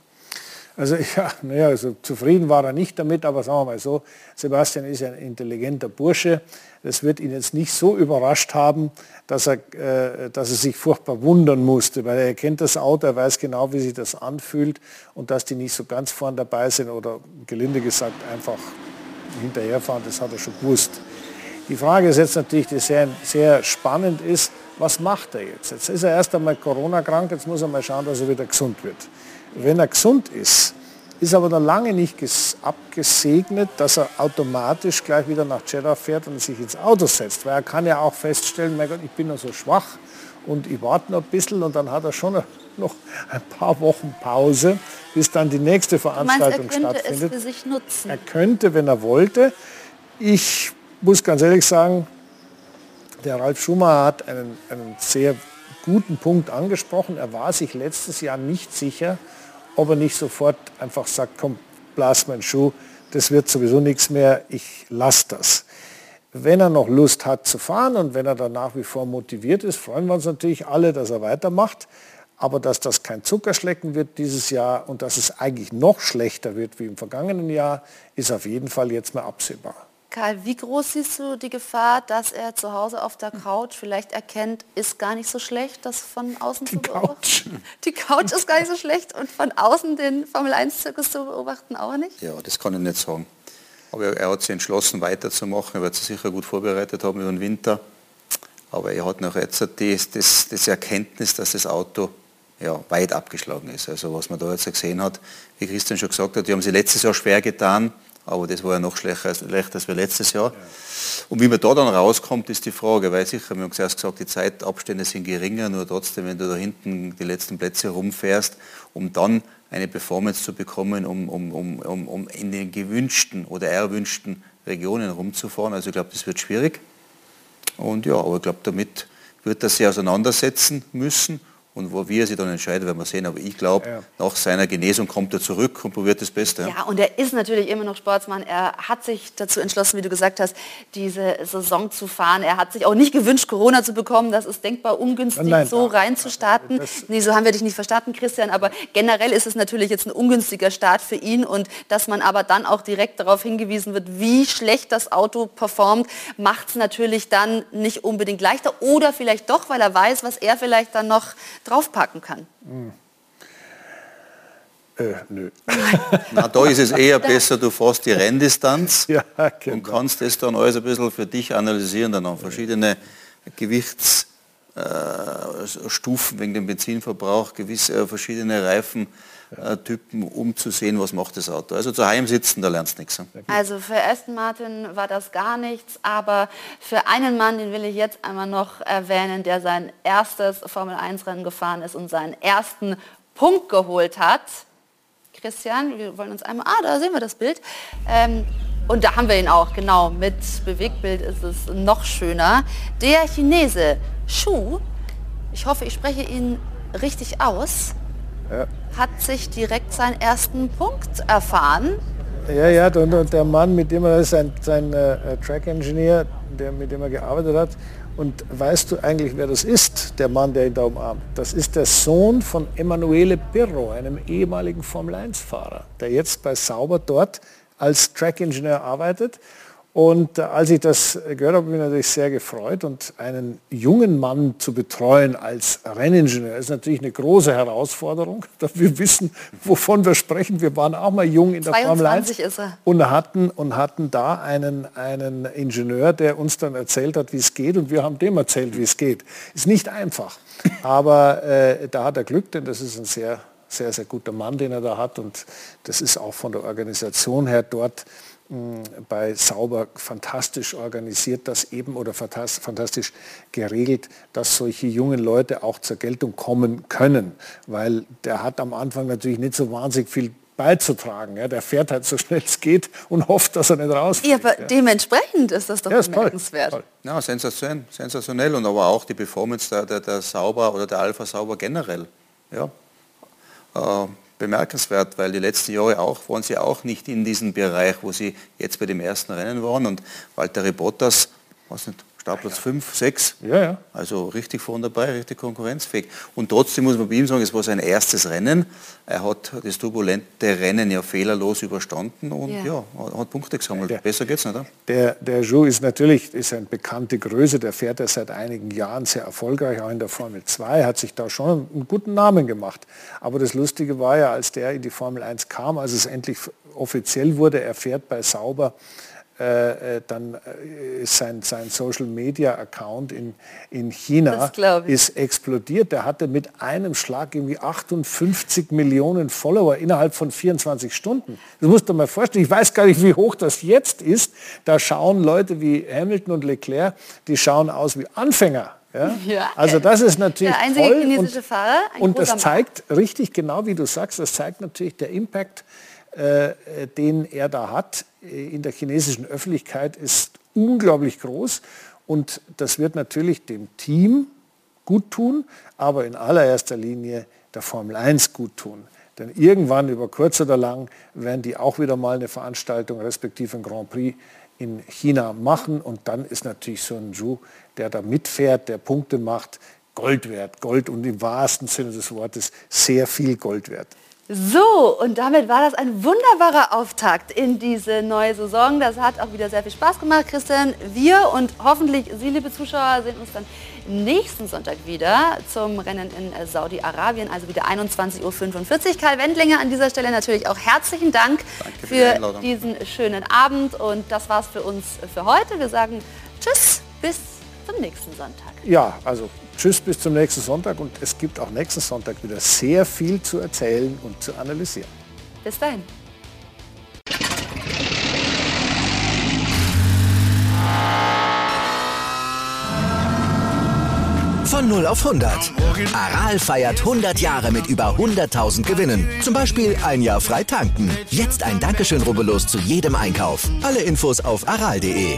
Also ja, naja, also zufrieden war er nicht damit, aber sagen wir mal so, Sebastian ist ein intelligenter Bursche. Das wird ihn jetzt nicht so überrascht haben, dass er, äh, dass er sich furchtbar wundern musste, weil er kennt das Auto, er weiß genau, wie sich das anfühlt und dass die nicht so ganz vorn dabei sind oder gelinde gesagt einfach hinterherfahren, das hat er schon gewusst. Die Frage ist jetzt natürlich, die sehr, sehr spannend ist, was macht er jetzt? Jetzt ist er erst einmal Corona-krank, jetzt muss er mal schauen, dass er wieder gesund wird. Wenn er gesund ist, ist aber noch lange nicht ges- abgesegnet, dass er automatisch gleich wieder nach Jeddah fährt und sich ins Auto setzt. Weil er kann ja auch feststellen, mein Gott, ich bin noch so schwach und ich warte noch ein bisschen und dann hat er schon noch ein paar Wochen Pause, bis dann die nächste Du meinst, er Veranstaltung könnte es stattfindet. für sich nutzen? Er könnte, wenn er wollte. Ich muss ganz ehrlich sagen, der Ralf Schumacher hat einen, einen sehr guten Punkt angesprochen. Er war sich letztes Jahr nicht sicher, ob er nicht sofort einfach sagt, komm, blas meinen Schuh, das wird sowieso nichts mehr, ich lasse das. Wenn er noch Lust hat zu fahren und wenn er dann nach wie vor motiviert ist, freuen wir uns natürlich alle, dass er weitermacht. Aber dass das kein Zuckerschlecken wird dieses Jahr und dass es eigentlich noch schlechter wird wie im vergangenen Jahr, ist auf jeden Fall jetzt mal absehbar. Karl, wie groß siehst du die Gefahr, dass er zu Hause auf der Couch vielleicht erkennt, ist gar nicht so schlecht, das von außen zu beobachten? Couch. Die Couch ist gar nicht so schlecht und von außen den Formel-1-Zirkus zu beobachten auch nicht? Ja, das kann ich nicht sagen. Aber er, er hat sich entschlossen, weiterzumachen. Er wird sich sicher gut vorbereitet haben über den Winter. Aber er hat noch jetzt das, das, das Erkenntnis, dass das Auto ja, weit abgeschlagen ist. Also was man da jetzt gesehen hat, wie Christian schon gesagt hat, die haben sie letztes Jahr schwer getan, aber das war ja noch schlechter als, schlechter als wir letztes Jahr. Und wie man da dann rauskommt, ist die Frage, weil sicher, wir haben zuerst gesagt, die Zeitabstände sind geringer, nur trotzdem, wenn du da hinten die letzten Plätze rumfährst, um dann eine Performance zu bekommen, um, um, um, um, um in den gewünschten oder erwünschten Regionen rumzufahren. Also ich glaube, das wird schwierig. Und ja, aber ich glaube, damit wird er sich auseinandersetzen müssen. Und wo wir sich dann entscheiden, werden wir sehen. Aber ich glaube, Ja. nach seiner Genesung kommt er zurück und probiert das Beste. ja. Und er ist natürlich immer noch Sportsmann. Er hat sich dazu entschlossen, wie du gesagt hast, diese Saison zu fahren. Er hat sich auch nicht gewünscht, Corona zu bekommen. Das ist denkbar ungünstig, Nein, so nein. reinzustarten. Das- Nee, so haben wir dich nicht verstanden, Christian. Aber generell ist es natürlich jetzt ein ungünstiger Start für ihn. Und dass man aber dann auch direkt darauf hingewiesen wird, wie schlecht das Auto performt, macht es natürlich dann nicht unbedingt leichter. Oder vielleicht doch, weil er weiß, was er vielleicht dann noch draufpacken kann. Äh, nö. Na, da ist es eher besser, du fährst die Renndistanz Ja, und genau. kannst das dann alles ein bisschen für dich analysieren, dann auch verschiedene Gewichtsstufen äh, Stufen wegen dem Benzinverbrauch, gewisse äh, verschiedene Reifentypen, um zu sehen, was macht das Auto. Also zu Heim sitzen, da lernst du nichts. ne? Also für Aston Martin war das gar nichts, aber für einen Mann, den will ich jetzt einmal noch erwähnen, der sein erstes Formel-1-Rennen gefahren ist und seinen ersten Punkt geholt hat. Christian, wir wollen uns einmal, ah, da sehen wir das Bild. Ähm, und da haben wir ihn auch, genau, mit Bewegtbild ist es noch schöner. Der Chinese Shu ich hoffe, ich spreche ihn richtig aus, ja. Hat sich direkt seinen ersten Punkt erfahren. Ja, ja, und, der Mann, mit dem er ist, sein, sein äh, Track-Engineer, der, mit dem er gearbeitet hat. Und weißt du eigentlich, wer das ist, der Mann, der ihn da umarmt? Das ist der Sohn von Emanuele Pirro, einem ehemaligen Formel-1-Fahrer, der jetzt bei Sauber dort als Track-Ingenieur arbeitet und äh, als ich das gehört habe, bin ich natürlich sehr gefreut. Und einen jungen Mann zu betreuen als Renningenieur ist natürlich eine große Herausforderung. Wir wissen, wovon wir sprechen. Wir waren auch mal jung in der Formel 1 ist er. Und, hatten, und hatten da einen, einen Ingenieur, der uns dann erzählt hat, wie es geht. Und wir haben dem erzählt, wie es geht. Ist nicht einfach. Aber äh, da hat er Glück, denn das ist ein sehr, sehr, sehr guter Mann, den er da hat. Und das ist auch von der Organisation her dort bei Sauber fantastisch organisiert, das eben oder fantastisch geregelt, dass solche jungen Leute auch zur Geltung kommen können, weil der hat am Anfang natürlich nicht so wahnsinnig viel beizutragen. Ja, der fährt halt so schnell es geht und hofft, dass er nicht rausfliegt. Ja, aber ja. dementsprechend ist das doch ja, bemerkenswert. Toll, Ja, sensationell, sensationell und aber auch die Performance der, der, der Sauber oder der Alpha Sauber generell. Ja. Äh, bemerkenswert, weil die letzten Jahre auch waren sie auch nicht in diesem Bereich, wo sie jetzt bei dem ersten Rennen waren. Und Walter Bottas, was nicht, Startplatz 5, 6. Ja, ja. Also richtig vorne dabei, richtig konkurrenzfähig. Und trotzdem muss man bei ihm sagen, es war sein erstes Rennen. Er hat das turbulente Rennen ja fehlerlos überstanden und ja, ja hat Punkte gesammelt. Der, Besser geht's nicht. Oder? Der, der Jou ist natürlich ist eine bekannte Größe, der fährt ja seit einigen Jahren sehr erfolgreich, auch in der Formel 2, hat sich da schon einen guten Namen gemacht. Aber das Lustige war ja, als der in die Formel 1 kam, als es endlich offiziell wurde, er fährt bei Sauber, äh, äh, dann äh, ist sein, sein Social Media Account in, in China ist explodiert. Der hatte mit einem Schlag irgendwie 58 Millionen Follower innerhalb von 24 Stunden. Das musst du mal vorstellen. Ich weiß gar nicht, wie hoch das jetzt ist. Da schauen Leute wie Hamilton und Leclerc, die schauen aus wie Anfänger. Ja? ja? also das ist natürlich der einzige toll chinesische und, Fahrer. und das zeigt richtig genau, wie du sagst, das zeigt natürlich der Impact äh, den er da hat äh, in der chinesischen Öffentlichkeit, ist unglaublich groß. Und das wird natürlich dem Team gut tun, aber in allererster Linie der Formel 1 gut tun. Denn irgendwann, über kurz oder lang, werden die auch wieder mal eine Veranstaltung, respektive ein Grand Prix in China machen. Und dann ist natürlich so ein Zhu, der da mitfährt, der Punkte macht, Gold wert. Gold und im wahrsten Sinne des Wortes sehr viel Gold wert. So, und damit war das ein wunderbarer Auftakt in diese neue Saison. Das hat auch wieder sehr viel Spaß gemacht, Christian. Wir und hoffentlich Sie, liebe Zuschauer, sehen uns dann nächsten Sonntag wieder zum Rennen in Saudi-Arabien, also wieder 21.45 Uhr. Karl Wendlinger an dieser Stelle natürlich auch herzlichen Dank Danke für diesen schönen Abend. Und das war's für uns für heute. Wir sagen Tschüss, bis zum nächsten Sonntag. Ja, also Tschüss bis zum nächsten Sonntag und es gibt auch nächsten Sonntag wieder sehr viel zu erzählen und zu analysieren. Bis dahin. Von 0 auf 100. Aral feiert 100 Jahre mit über 100.000 Gewinnen. Zum Beispiel ein Jahr frei tanken. Jetzt ein Dankeschön, rubbellos zu jedem Einkauf. Alle Infos auf aral.de.